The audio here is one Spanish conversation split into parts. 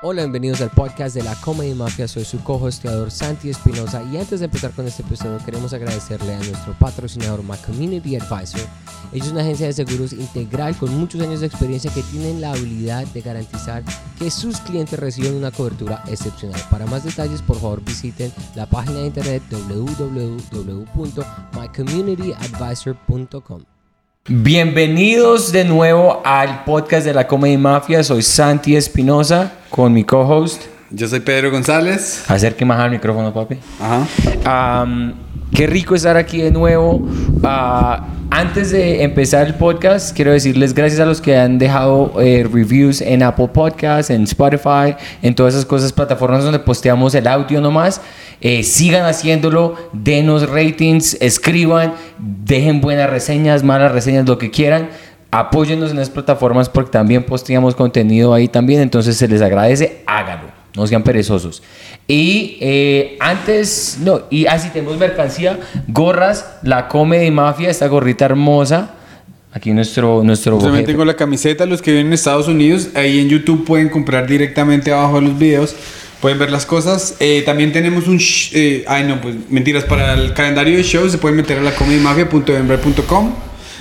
Hola, bienvenidos al podcast de la Comedy Mafia. Soy su co-hosteador Santi Espinosa y antes de empezar con este episodio queremos agradecerle a nuestro patrocinador My Community Advisor. Ellos es una agencia de seguros integral con muchos años de experiencia que tienen la habilidad de garantizar que sus clientes reciban una cobertura excepcional. Para más detalles, por favor visiten la página de internet www.mycommunityadvisor.com. Bienvenidos de nuevo al podcast de la Comedy Mafia. Soy Santi Espinosa con mi co-host. Yo soy Pedro González. Acerque más al micrófono, papi. Ajá. Am, qué rico estar aquí de nuevo. Ah, antes de empezar el podcast, quiero decirles gracias a los que han dejado eh, reviews en Apple Podcasts, en Spotify, en todas esas cosas, plataformas donde posteamos el audio nomás. Eh, sigan haciéndolo, denos ratings, escriban, dejen buenas reseñas, malas reseñas, lo que quieran. Apóyennos en las plataformas porque también posteamos contenido ahí también, entonces se les agradece, háganlo. No sean perezosos. Y eh, antes, no, y así tenemos mercancía, gorras, la Comedy Mafia, esta gorrita hermosa. Aquí nuestro, nuestro también tengo la camiseta. Los que viven en Estados Unidos, ahí en YouTube pueden comprar directamente abajo de los videos. Pueden ver las cosas. Eh, también tenemos un... eh, ay, no, pues mentiras. Para el calendario de shows se pueden meter a la comedymafia.embre.com.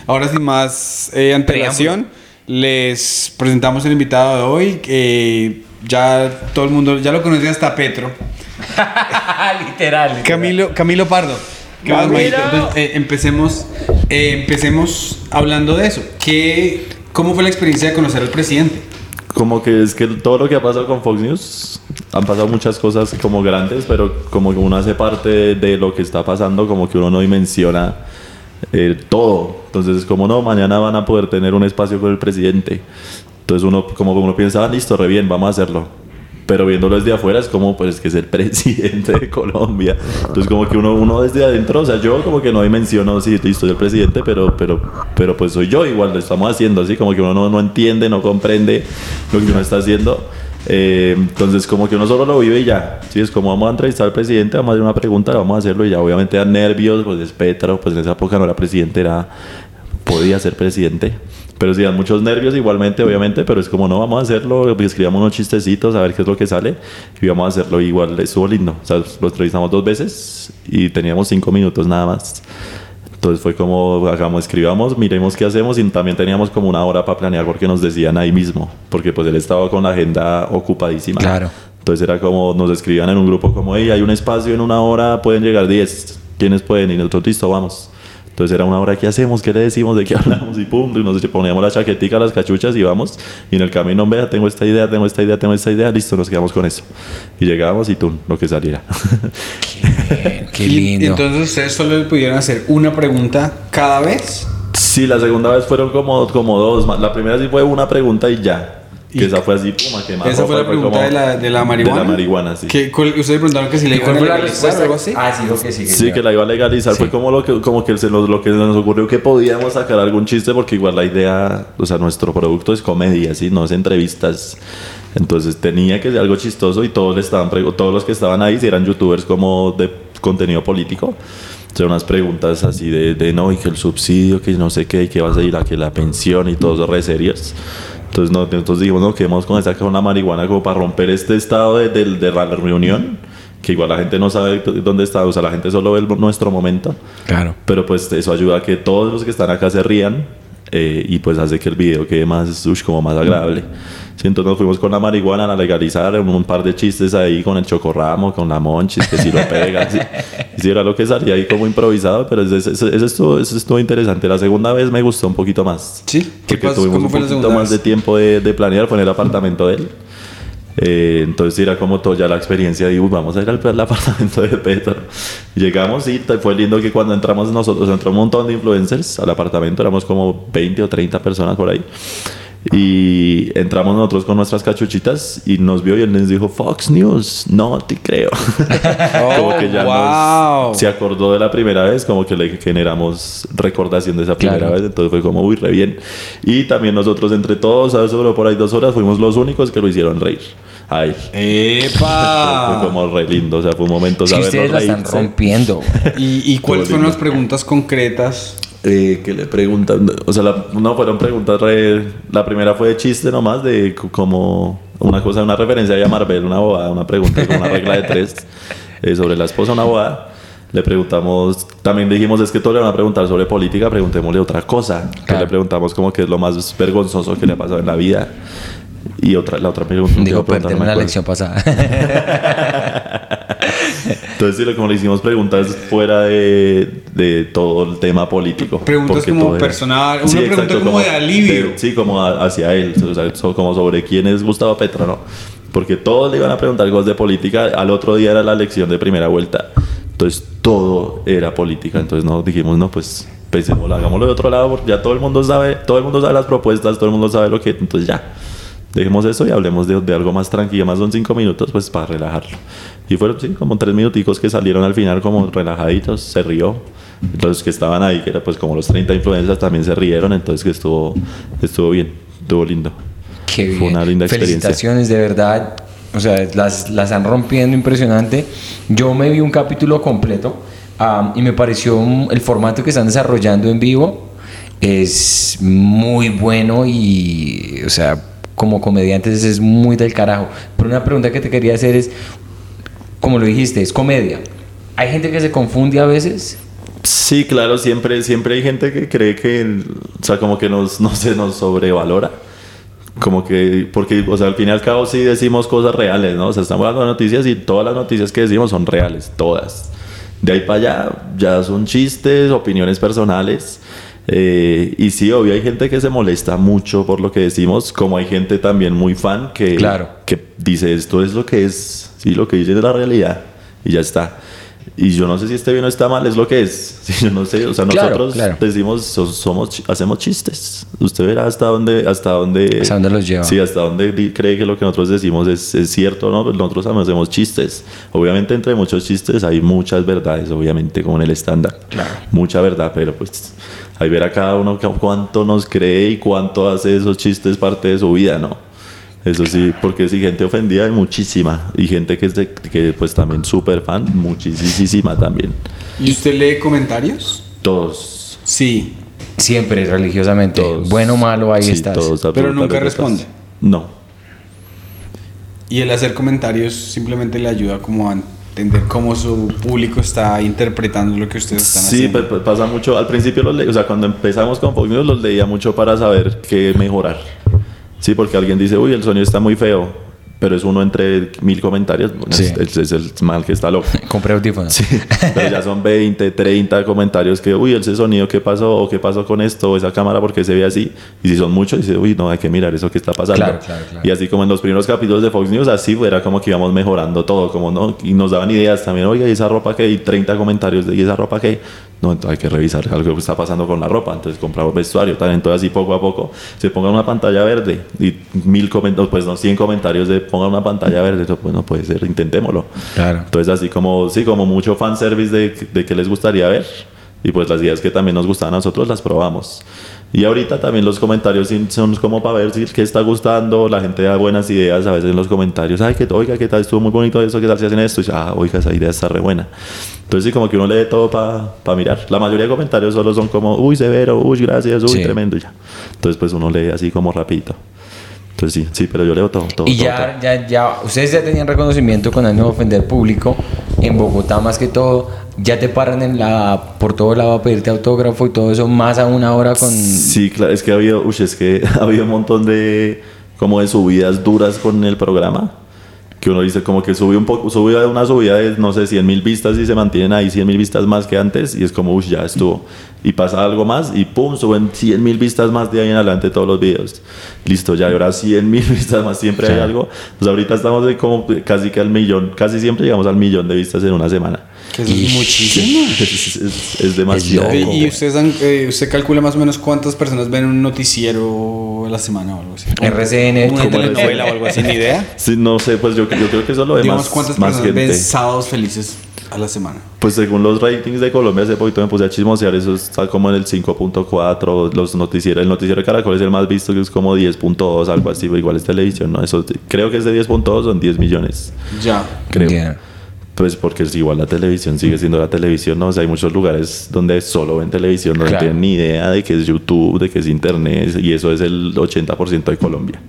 Ahora sin más eh, antelación, les presentamos el invitado de hoy. Ya todo el mundo, ya lo conoce hasta Petro. literal, literal. Camilo, Camilo Pardo. ¿Qué más, Camilo. Entonces, eh, empecemos, eh, empecemos hablando de eso. ¿Qué, ¿Cómo fue la experiencia de conocer al presidente? Como que es que todo lo que ha pasado con Fox News, han pasado muchas cosas como grandes, pero como que uno hace parte de, de lo que está pasando, como que uno no dimensiona eh, todo. Entonces es como, no, mañana van a poder tener un espacio con el presidente. Entonces uno, como uno piensa, ah, listo, re bien, vamos a hacerlo. Pero viéndolo desde afuera es como, pues, que es el presidente de Colombia. Entonces, como que uno, uno desde adentro, o sea, yo como que no dimensiono, sí, listo, soy el presidente, pero, pero, pero pues soy yo igual, lo estamos haciendo así, como que uno no, no entiende, no comprende lo que uno está haciendo. Eh, entonces, como que uno solo lo vive y ya. Sí, es como vamos a entrevistar al presidente, vamos a hacer una pregunta, vamos a hacerlo y ya. Obviamente da nervios, pues es Petro, pues en esa época no era presidente, era podía ser presidente. Pero sí, dan muchos nervios igualmente, obviamente, pero es como no, vamos a hacerlo, pues, escribamos unos chistecitos, a ver qué es lo que sale, y vamos a hacerlo igual, estuvo lindo. O sea, lo entrevistamos dos veces y teníamos cinco minutos nada más. Entonces fue como, hagamos, escribamos, miremos qué hacemos y también teníamos como una hora para planear porque nos decían ahí mismo, porque pues él estaba con la agenda ocupadísima. Claro. Entonces era como, nos escribían en un grupo como, hey, hay un espacio en una hora, pueden llegar 10, ¿quiénes pueden? Y nosotros, listo, vamos. Entonces era una hora, ¿qué hacemos? ¿Qué le decimos? ¿De qué hablamos? Y pum, y nos poníamos la chaquetica, las cachuchas y vamos. Y en el camino, vea, tengo esta idea, tengo esta idea, tengo esta idea, listo, nos quedamos con eso. Y llegábamos y tú, lo que saliera. Bien, qué Y- lindo. Y entonces ustedes solo le pudieron hacer una pregunta cada vez. sí, la segunda vez fueron como, como dos. La primera sí fue una pregunta y ya. Que Y- esa fue así, pum, a quemar Esa fue la pregunta de la, de la marihuana. De la marihuana, sí. ¿Qué- cuál- ustedes preguntaron que si le ¿Y iban a la legalizar o respuesta? algo así. Ah, sí, lo que sí. Sí, que la iba a legalizar. Sí. Fue como lo que, como que se nos, lo que se nos ocurrió que podíamos sacar algún chiste, porque igual la idea, o sea, nuestro producto es comedia, ¿sí? No es entrevistas. Entonces tenía que ser algo chistoso y todos, le estaban, todos los que estaban ahí, si eran youtubers como de contenido político, o sea, unas preguntas así de, de no, y que el subsidio, que no sé qué, y que va a salir a que la pensión y todos re serios. Entonces, no, entonces dijimos, no, quedemos con esa con la marihuana como para romper este estado de, de- de la reunión, que igual la gente no sabe dónde está, o sea, la gente solo ve el- nuestro momento, Claro. pero pues eso ayuda a que todos los que están acá se rían eh, y pues hace que el video quede más, ush, como más agradable. Sí, entonces nos fuimos con la marihuana a legalizar, un, un par de chistes ahí con el chocorramo, con la monchis, que si lo pegas. sí, Y sí, era lo que salía ahí como improvisado, pero ese, ese- ese estuvo, estuvo interesante. La segunda vez me gustó un poquito más. Sí. ¿Qué pasó? tuvimos ¿Cómo un fue la poquito segunda más vez? de tiempo de, de planear, fue en el apartamento de él. Eh, entonces era como todo ya la experiencia de "Uy, vamos a ir al, al apartamento de Petro. Llegamos y fue lindo que cuando entramos nosotros, entró un montón de influencers al apartamento, éramos como 20 o 30 personas por ahí. Y entramos nosotros con nuestras cachuchitas y nos vio y él nos dijo, Fox News, no te creo. como que ya wow. nos, se acordó de la primera vez, como que le generamos recordación de esa primera Claro. vez, entonces fue como, uy, re bien. Y también nosotros entre todos, ¿sabes? Sobre por ahí dos horas, fuimos los únicos que lo hicieron reír. Ay, fue ¡Epa! como re lindo, o sea, fue un momento Es que ustedes la están rompiendo. ¿Y, y cuáles fueron las preguntas concretas eh, que le preguntan, o sea, la- no fueron preguntas re, la primera fue de chiste nomás, de como, una cosa, una referencia a Marvel, una bobada, una pregunta con una regla de tres eh, sobre la esposa, una bobada. Le preguntamos, también dijimos, es que todos le van a preguntar sobre política, preguntémosle otra cosa. Que Claro. le preguntamos como que es lo más vergonzoso que le ha pasado en la vida. Y otra, la otra pregunta. Digo, otra pregunta, perdemos no me la lección pasada. Entonces, sí, lo- como le hicimos preguntas fuera de, de todo el tema político. Preguntas como todo personal, una pregunta como de alivio. sí, como a- hacia él, o sea, como sobre quién es Gustavo Petro, ¿no? Porque todos le iban a preguntar cosas de política, al otro día era la elección de primera vuelta. Entonces, todo era política. Entonces, no dijimos, no, pues pensémoslo, hagámoslo de otro lado, porque ya todo el mundo sabe, todo el mundo sabe las propuestas, todo el mundo sabe lo que, entonces ya. Dejemos eso y hablemos de, de algo más tranquilo, más son cinco minutos, pues para relajarlo. Y fueron, sí, como tres minuticos que salieron al final como relajaditos, se rió. Los que estaban ahí, que era pues como los 30 influencers, también se rieron, entonces que estuvo, estuvo bien, estuvo lindo. Qué bien. Fue una linda experiencia. Felicitaciones, de verdad. O sea, las, las están rompiendo impresionante. Yo me vi un capítulo completo am, y me pareció un- el formato que están desarrollando en vivo es muy bueno y, o sea, como comediantes es muy del carajo. Pero una pregunta que te quería hacer es, como lo dijiste, es comedia. Hay gente que se confunde a veces. Sí, claro, siempre, siempre hay gente que cree que, o sea, como que nos, no se nos sobrevalora. Como que, porque, o sea, al fin y al cabo sí decimos cosas reales, ¿no? O sea, estamos hablando de noticias y todas las noticias que decimos son reales, todas. De ahí para allá ya son chistes, opiniones personales. Eh, y sí, obvio, hay gente que se molesta mucho por lo que decimos, como hay gente también muy fan que, Claro. que dice esto es lo que es, sí, lo que dice es la realidad y ya está. Y yo no sé si esté bien o está mal, es lo que es. Sí, yo no sé, o sea, Claro, nosotros claro. decimos, so- somos, hacemos chistes. Usted verá hasta dónde, hasta dónde, Hasta dónde los lleva. Sí, hasta dónde cree que lo que nosotros decimos es, es cierto, ¿no? Nosotros también hacemos chistes. Obviamente, entre muchos chistes hay muchas verdades, obviamente, como en el estándar. Claro. Mucha verdad, pero pues hay ver a cada uno cu- cuánto nos cree y cuánto hace esos chistes parte de su vida, ¿no? Eso sí, porque si gente ofendida hay muchísima. Y gente que, es de- que pues también súper fan, muchísima también. ¿Y usted lee comentarios? Todos. Sí. Siempre, religiosamente. todos Bueno o malo, ahí sí, estás. todos, Pero nunca responde. No. Y el hacer comentarios simplemente le ayuda como a entender cómo su público está interpretando lo que ustedes están Sí, haciendo. pa- pasa mucho. Al principio los leí, o sea, cuando empezamos con Fox News los leía mucho para saber qué mejorar. Sí, porque alguien dice, uy, el sonido está muy feo, pero es uno entre mil comentarios. Sí. es, es el mal que está loco. Compré audífonos. Sí, pero ya son 20, 30 comentarios que, uy, ese sonido, ¿qué pasó? ¿O qué pasó con esto? ¿O esa cámara, porque se ve así? Y si son muchos, dice, uy, no, hay que mirar eso que está pasando. Claro, claro, claro. Y así como en los primeros capítulos de Fox News, así era como que íbamos mejorando todo, como no, y nos daban ideas también, oiga, ¿y esa ropa qué? Y 30 comentarios de, ¿y esa ropa qué? No, entonces hay que revisar algo que está pasando con la ropa, entonces compramos vestuario, también, entonces así poco a poco se ponga una pantalla verde y mil comentarios, pues no, 100 comentarios de ponga una pantalla verde, eso pues no puede ser, intentémoslo. Claro. Entonces así como, sí, como mucho fanservice de, de que les gustaría ver. Y pues las ideas que también nos gustaban a nosotros las probamos. Y ahorita también los comentarios son como para ver si qué está gustando. La gente da buenas ideas a veces en los comentarios. Ay, que, oiga, qué tal, estuvo muy bonito eso, qué tal si hacen esto. Y ah, oiga, esa idea está re buena. Entonces sí, como que uno lee todo para mirar. La mayoría de comentarios solo son como, uy, severo, uy, gracias, uy, Sí. tremendo y ya. Entonces pues uno lee así como rapidito. Entonces sí, sí, pero yo leo todo, todo. Y todo, ya, ya, ya, ustedes ya tenían reconocimiento con ánimo de ofender público en Bogotá más que todo. Ya te paran en la, por todo lado a pedirte autógrafo y todo eso, más a una hora con... Sí, claro, es que ha habido, uy, es que ha habido un montón de como de subidas duras con el programa. Que uno dice como que subió un poco, subió una subida de no sé 100 mil vistas y se mantienen ahí 100 mil vistas más que antes y es como, uy, ya estuvo. Y pasa algo más y pum, suben 100 mil vistas más de ahí en adelante todos los videos. Listo, ya ahora 100 mil vistas más, siempre hay Claro. algo. Pues ahorita estamos de como casi que al millón, casi siempre llegamos al millón de vistas en una semana. Que eso es muchísimo. Es, es- es demasiado. loco. ¿Y ustedes han- eh, usted calcula más o menos cuántas personas ven un noticiero a la semana o algo así? RCN, Una telenovela o algo así, ni idea. Sí, no sé, pues yo, yo creo que eso lo ve Digamos, más, ¿cuántas más personas gente. ven sábados felices a la semana? Pues según los ratings de Colombia, hace poquito me puse a chismosear, eso está como en el 5.4, los noticieros, el noticiero de Caracol es el más visto, que es como 10.2, algo así, igual es televisión, ¿no? Eso, creo que es de 10.2, son 10 millones, Ya. creo. Ya. Pues porque es igual la televisión sigue siendo la televisión, ¿no? O sea, hay muchos lugares donde solo ven televisión, no Claro. tienen ni idea de que es YouTube, de que es Internet, y eso es el 80% de Colombia.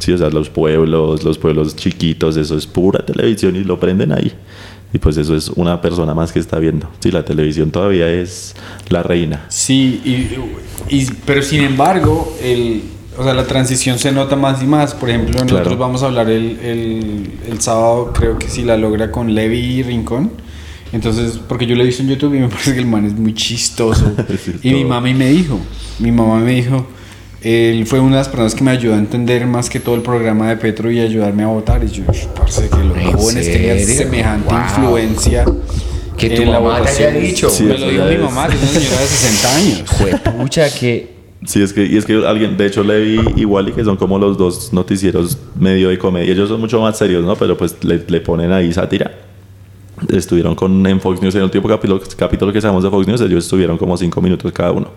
Sí, o sea, los pueblos, los pueblos chiquitos, eso es pura televisión y lo prenden ahí. Y pues eso es una persona más que está viendo. Sí, la televisión todavía es la reina. Sí, y, y- pero sin embargo, el, o sea, la transición se nota más y más. Por ejemplo, nosotros Claro. vamos a hablar el, el, el sábado, creo que sí la logra con Levi y Rincón. Entonces, porque yo lo he visto en YouTube y me parece que el man es muy chistoso. Y mi mami me dijo, mi mamá me dijo, él fue una de las personas que me ayudó a entender más que todo el programa de Petro y ayudarme a votar. Y yo, parece que los ¿En jóvenes tenían semejante Wow. influencia. Que tu en la mamá te haya dicho. Sí, me lo dijo mi mamá, que es una señora de 60 años. Juepucha, que. Sí, es que, y es que alguien, de hecho, Levi y Wally, que son como los dos noticieros medio de comedia, ellos son mucho más serios, ¿no? Pero pues le, le ponen ahí sátira. Estuvieron con, en Fox News, en el último capítulo, capítulo que sacamos de Fox News, ellos estuvieron como cinco minutos cada uno,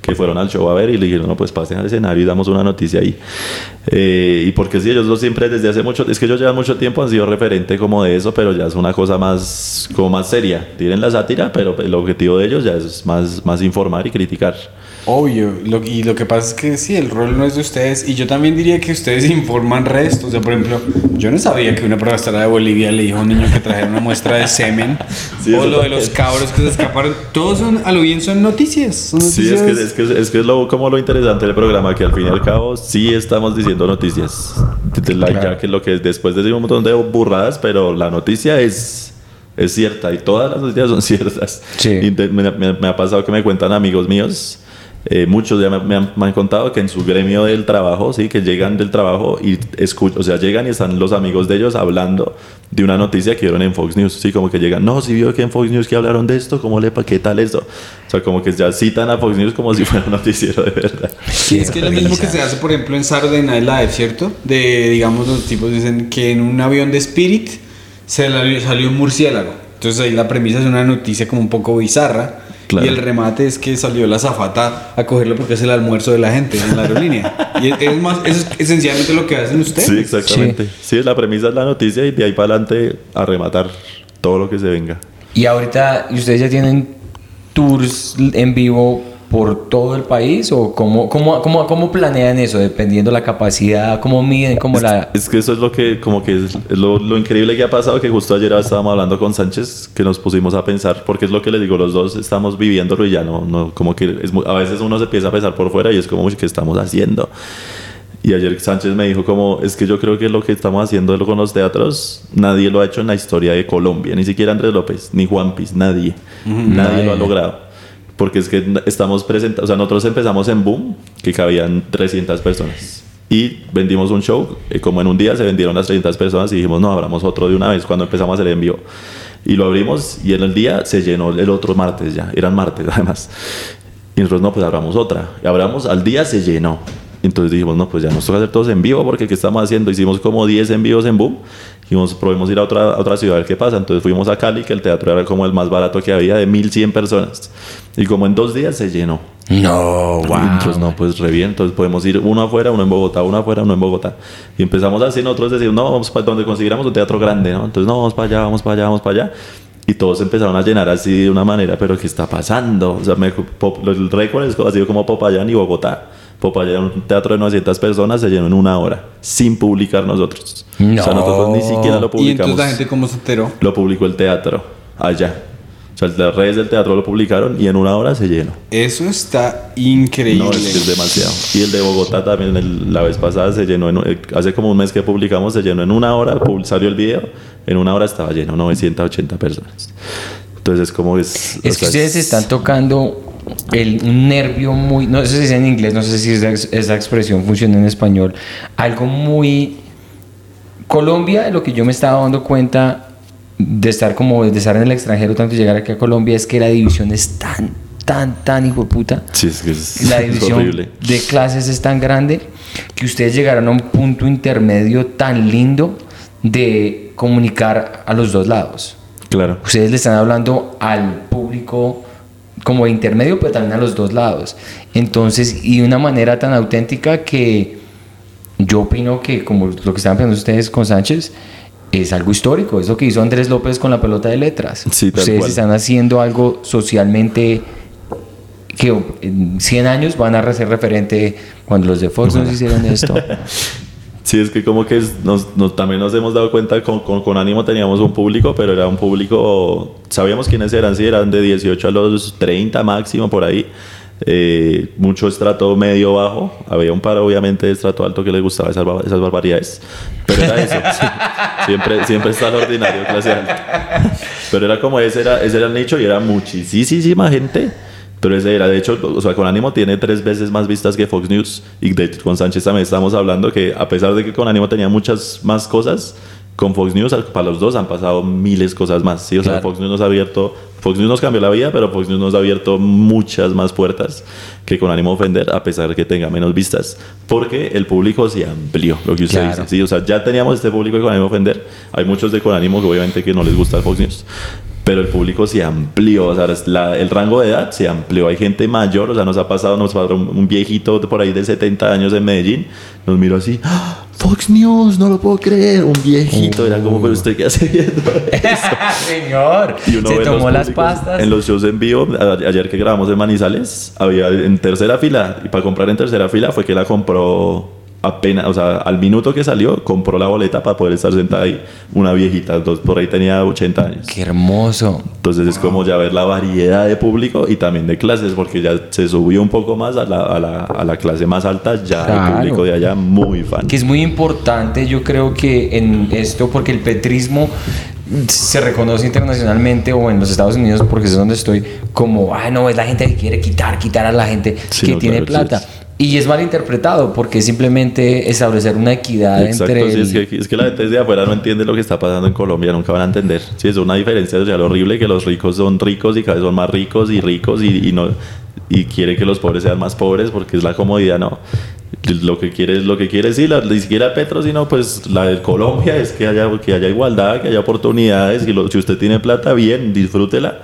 que fueron al show a ver y le dijeron, no, pues pasen al escenario y damos una noticia ahí. Eh, y porque sí, ellos dos siempre desde hace mucho, es que ellos llevan mucho tiempo, han sido referente como de eso, pero ya es una cosa más, como más seria. Tienen la sátira, pero el objetivo de ellos ya es más, más informar y criticar. Obvio, lo- y lo que pasa es que sí, el rol no es de ustedes. Y yo también diría que ustedes informan resto. O sea, por ejemplo, yo no sabía que una profesora de Bolivia le dijo a un niño que trajera una muestra de semen. Sí, o lo de los cabros que se escaparon. Todos son, a lo bien son noticias. Son Sí, noticias. es que es, que, es, que es lo, como lo interesante del programa, que al fin y al cabo sí estamos diciendo noticias. La- Claro. Ya que lo que después de decir un montón de burradas, pero la noticia es, es cierta y todas las noticias son ciertas. Sí. Y de- me, me- me ha pasado que me cuentan amigos míos. Eh, muchos ya me, me han, me han contado que en su gremio del trabajo, sí, que llegan del trabajo y escuchan, o sea, llegan y están los amigos de ellos hablando de una noticia que vieron en Fox News, sí, como que llegan, no, si vio que en Fox News que hablaron de esto, ¿cómo le pa qué tal esto? O sea, como que ya citan a Fox News como si fuera un noticiero de verdad. Sí, es que es lo mismo que se hace, por ejemplo, en Saturday Night Live, ¿cierto? De, digamos, los tipos dicen que en un avión de Spirit se salió un murciélago. Entonces ahí la premisa es una noticia como un poco bizarra. Claro. Y el remate es que salió la zafata a cogerlo porque es el almuerzo de la gente en la aerolínea. y es, más, eso es esencialmente lo que hacen ustedes. Sí, exactamente. Sí. la premisa es la noticia y de ahí para adelante a rematar todo lo que se venga. Y ahorita, ¿y ustedes ya tienen tours en vivo por todo el país? ¿O cómo, cómo, cómo, cómo planean eso? Dependiendo la capacidad, ¿cómo miden? ¿Cómo la...? Es que eso es lo que, como que es es lo, lo increíble que ha pasado, que justo ayer estábamos hablando con Sánchez, que nos pusimos a pensar, porque es lo que les digo, los dos estamos viviéndolo y ya no, no como que es a veces uno se empieza a pensar por fuera y es como, "Uy, ¿qué estamos haciendo? Y ayer Sánchez me dijo como, es que yo creo que lo que estamos haciendo con los teatros, nadie lo ha hecho en la historia de Colombia, ni siquiera Andrés López, ni Juan Piz, nadie, nadie lo ha Nadie. logrado. Porque es que estamos presentados, o sea, nosotros empezamos en Boom, que cabían 300 personas. Y vendimos un show, eh, como en un día se vendieron las 300 personas y dijimos, no, abramos otro de una vez cuando empezamos a hacer en. Y lo abrimos y en el día se llenó el otro martes ya, eran martes además. Y nosotros, no, pues abramos otra. Y abramos, al día se llenó. Entonces dijimos, no, pues ya nos toca hacer todos en vivo, porque ¿qué estamos haciendo? Hicimos como 10 en vivos en Boom. Dijimos, probemos ir a otra, a otra ciudad a ver qué pasa. Entonces fuimos a Cali, que el teatro era como el más barato que había, de 1100 personas. Y como en dos días se llenó. No, Y Entonces, no, pues re bien. Entonces podemos ir uno afuera, uno en Bogotá, uno afuera, uno en Bogotá. Y empezamos así, nosotros decimos, no, vamos para donde consiguiéramos un teatro grande, ¿no? Entonces, no, vamos para allá, vamos para allá, vamos para allá. Y todos empezaron a llenar así de una manera, pero ¿qué está pasando? O sea, me- pop- el récord ha sido como Popayán y Bogotá. Popayán, un teatro de 900 personas, se llenó en una hora, sin publicar nosotros. O sea, No. nosotros ni siquiera lo Y publicamos. entonces la gente cómo se enteró. Lo publicó el teatro, allá. O sea, las redes del teatro lo publicaron y en una hora se llenó. Eso está increíble. No, es que es demasiado. Y el de Bogotá también, el- la vez pasada se llenó, en- eh, hace como un mes que publicamos, se llenó en una hora, salió el video, en una hora estaba lleno, 980 personas. Entonces es como es... Es que ustedes están tocando el, un nervio muy, no sé si es en inglés, no sé si esa, esa expresión funciona en español, algo muy... Colombia, lo que yo me estaba dando cuenta de estar como, de estar en el extranjero, tanto llegar aquí a Colombia, es que la división es tan, tan, tan hijo de puta. Sí, es que es, La división de clases es tan grande que ustedes llegaron a un punto intermedio tan lindo de comunicar a los dos lados. Claro. Ustedes le están hablando al público como de intermedio, pero también a los dos lados. Entonces, y de una manera tan auténtica que yo opino que, como lo que estaban pensando ustedes con Sánchez, es algo histórico. Es lo que hizo Andrés López con la pelota de letras. Sí, ustedes cual. están haciendo algo socialmente que en 100 años van a ser referente cuando los de Fox nos hicieron esto. Sí, es que como que nos, nos- también nos hemos dado cuenta con, con, con ánimo teníamos un público, pero era un público, sabíamos quiénes eran, sí, eran de 18 a los 30 máximo por ahí. Eh, mucho estrato medio bajo, había un par obviamente de estrato alto que les gustaba esas, esas barbaridades, pero era eso, siempre, siempre está el ordinario clase alta. Pero era como ese era, ese era el nicho y era muchísima gente. Pero ese era, de hecho, o sea, con Ánimo tiene tres veces más vistas que Fox News. Y de hecho, con Sánchez también estamos hablando que a pesar de que con Ánimo tenía muchas más cosas, con Fox News para los dos han pasado miles cosas más. Sí, o sea, Claro. Fox News nos ha abierto, Fox News nos cambió la vida, pero Fox News nos ha abierto muchas más puertas que con Ánimo Ofender, a pesar de que tenga menos vistas. Porque el público se amplió, lo que usted Claro. dice. Sí, o sea, ya teníamos este público de con Ánimo Ofender. Hay muchos de con Ánimo que obviamente que no les gusta el Fox News pero el público se amplió, o sea, la- el rango de edad se amplió. Hay gente mayor, o sea, nos ha pasado, nos pasó un, un viejito por ahí de 70 años en Medellín, nos miró así, "¡Ah! Fox News, no lo puedo creer, un viejito, era como, pero usted qué hace viendo eso?" Señor, Y uno se tomó las pastas. En los shows en vivo, ayer que grabamos en Manizales, había en tercera fila, y para comprar en tercera fila fue que la compró apenas, o sea, al minuto que salió, compró la boleta para poder estar sentada ahí, una viejita, dos, por ahí tenía 80 años. Qué hermoso. Entonces es como ya ver la variedad de público y también de clases, porque ya se subió un poco más a la, a la, a la clase más alta, ya Claro. el público de allá muy fan. Que es muy importante, yo creo que en esto, porque el petrismo se reconoce internacionalmente o en los Estados Unidos, porque es donde estoy, como, ah, no, es la gente que quiere quitar, quitar a la gente Sí, que no, tiene claro, plata. sí, Y es mal interpretado porque es simplemente establecer una equidad Exacto, entre. sí, el- es, que, es que la gente de afuera no entiende lo que está pasando en Colombia, nunca van a entender. Sí, es una diferencia social horrible que los ricos son ricos y cada vez son más ricos y ricos y, y no y quieren que los pobres sean más pobres porque es la comodidad, no. Lo que quiere es lo que quiere, sí, la, ni siquiera Petro, sino pues la de Colombia es que haya, que haya igualdad, que haya oportunidades, y lo- si usted tiene plata, bien, disfrútela,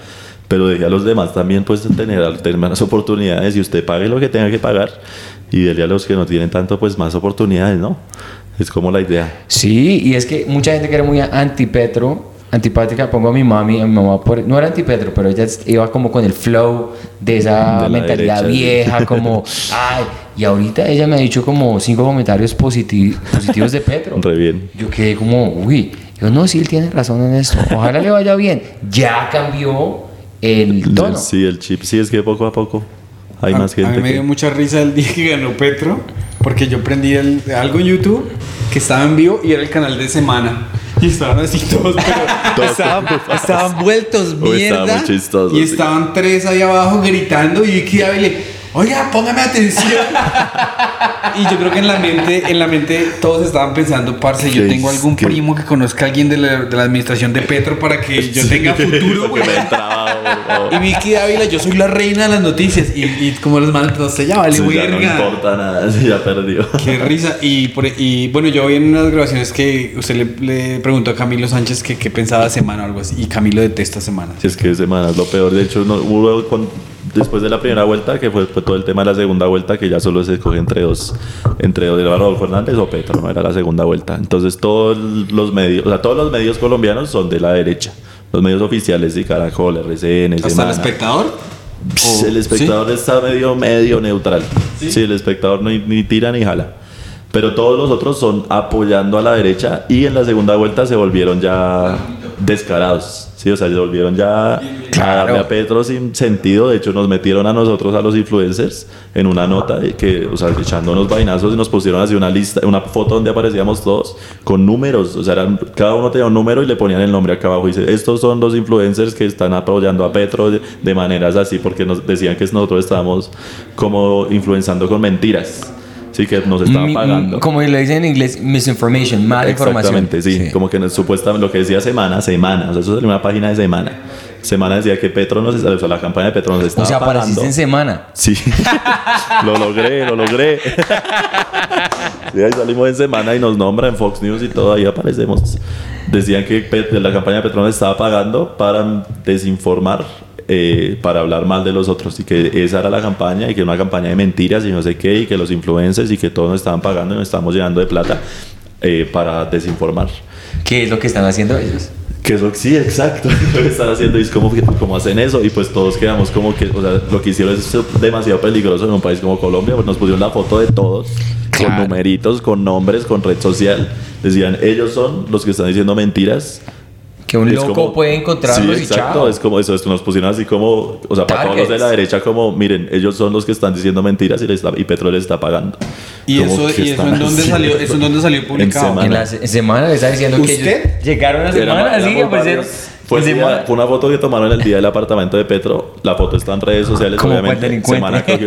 pero deje a los demás también pues tener, tener más oportunidades y usted pague lo que tenga que pagar y dele a los que no tienen tanto pues más oportunidades, ¿no? Es como la idea. Sí, y es que mucha gente que era muy anti-Petro, antipática, pongo a mi mami, a mi mamá, por, no era anti-Petro, pero ella iba como con el flow de esa De mentalidad derecha, sí. vieja, como, ay, y ahorita ella me ha dicho como cinco comentarios positi- positivos de Petro. Re bien. Yo quedé como, uy, yo no, sí, él tiene razón en esto, ojalá le vaya bien. Ya cambió el tono. Sí, el chip, sí, es que poco a poco hay a, más a gente. mí me que- dio mucha risa el día que ganó Petro, porque yo prendí el- algo en YouTube que estaba en vivo y era el canal de semana. Y estaban así todos, pero Todos estaban, estaban vueltos Uy, mierda. estaba muy chistoso, y sí. estaban tres ahí abajo gritando y que ya le, oiga, póngame atención. y yo creo que en la mente, en la mente todos estaban pensando, parce, yo ¿Qué tengo algún ¿Qué? primo que conozca a alguien de la, de la administración de Petro para que yo tenga futuro, güey. Y Vicky Ávila, yo soy la reina de las noticias. Y, y como los manos, entonces ya vale, Sí, ya no importa nada, sí, ya perdió. Qué risa. Y, por- y bueno, yo vi en unas grabaciones que usted le, le preguntó a Camilo Sánchez que qué pensaba Semana o algo así. Y Camilo detesta Semana. Si es que semana es lo peor. De hecho, no, hubo con- después de la primera vuelta, que fue, fue todo el tema de la segunda vuelta, que ya solo se escoge entre dos, entre Rodolfo Fernández o Petro, no era la segunda vuelta. Entonces todos los medios, o sea, todos los medios colombianos son de la derecha. Los medios oficiales, sí, Caracol, RCN, ¿Hasta Semana. el espectador? Pss, ¿O- el espectador está medio, medio neutral. ¿Sí? el espectador ni, ni tira ni jala. Pero todos los otros son apoyando a la derecha y en la segunda vuelta se volvieron ya descarados. Sí, o sea, se volvieron ya a darle a Petro sin sentido. De hecho, nos metieron a nosotros, a los influencers, en una nota de que, o sea, echándonos vainazos y nos pusieron así una lista, una foto donde aparecíamos todos con números. O sea, eran, cada uno tenía un número y le ponían el nombre acá abajo. Y dice, estos son los influencers que están apoyando a Petro de, de maneras así, porque nos decían que nosotros estábamos como influenciando con mentiras. Sí, que nos estaban Mi- pagando. Como le dicen en inglés, misinformation, mala información. Exactamente, sí. Como que supuestamente lo que decía Semana, Semana. O sea, eso es una página de Semana. Semana decía que Petro nos o sea, la campaña de Petro nos estaba O sea, pagando. apareciste en semana. Sí. lo logré, lo logré. Sí, ahí salimos en Semana y nos nombra en Fox News y todo, ahí aparecemos. Decían que la campaña de Petro nos estaba pagando para desinformar, eh, para hablar mal de los otros y que esa era la campaña y que era una campaña de mentiras y no sé qué y que los influencers y que todos nos estaban pagando y nos estábamos llenando de plata eh, para desinformar. ¿Qué es lo que están haciendo ellos? Que eso sí, exacto. Lo que están haciendo y es como, que- como hacen eso. Y pues todos quedamos como que, o sea, lo que hicieron es demasiado peligroso en un país como Colombia. Pues nos pusieron la foto de todos, Claro. con numeritos, con nombres, con red social. Decían, ellos son los que están diciendo mentiras. Que un Es loco como- puede encontrarlos sí, y exacto, chao. es como eso, esto nos pusieron así como, o sea, para todos los de la Targets. derecha como, miren, ellos son los que están diciendo mentiras y, les está- y Petro les está pagando. ¿Y Como, eso, ¿qué y eso en dónde salió? ¿Eso en dónde salió publicado? semana. En la se- semana está diciendo que ¿Usted? ellos llegaron a semana era así, pues varios. era- Fue, en día- fue una foto que tomaron el día del apartamento de Petro. La foto está en redes sociales, obviamente. Semana cogió,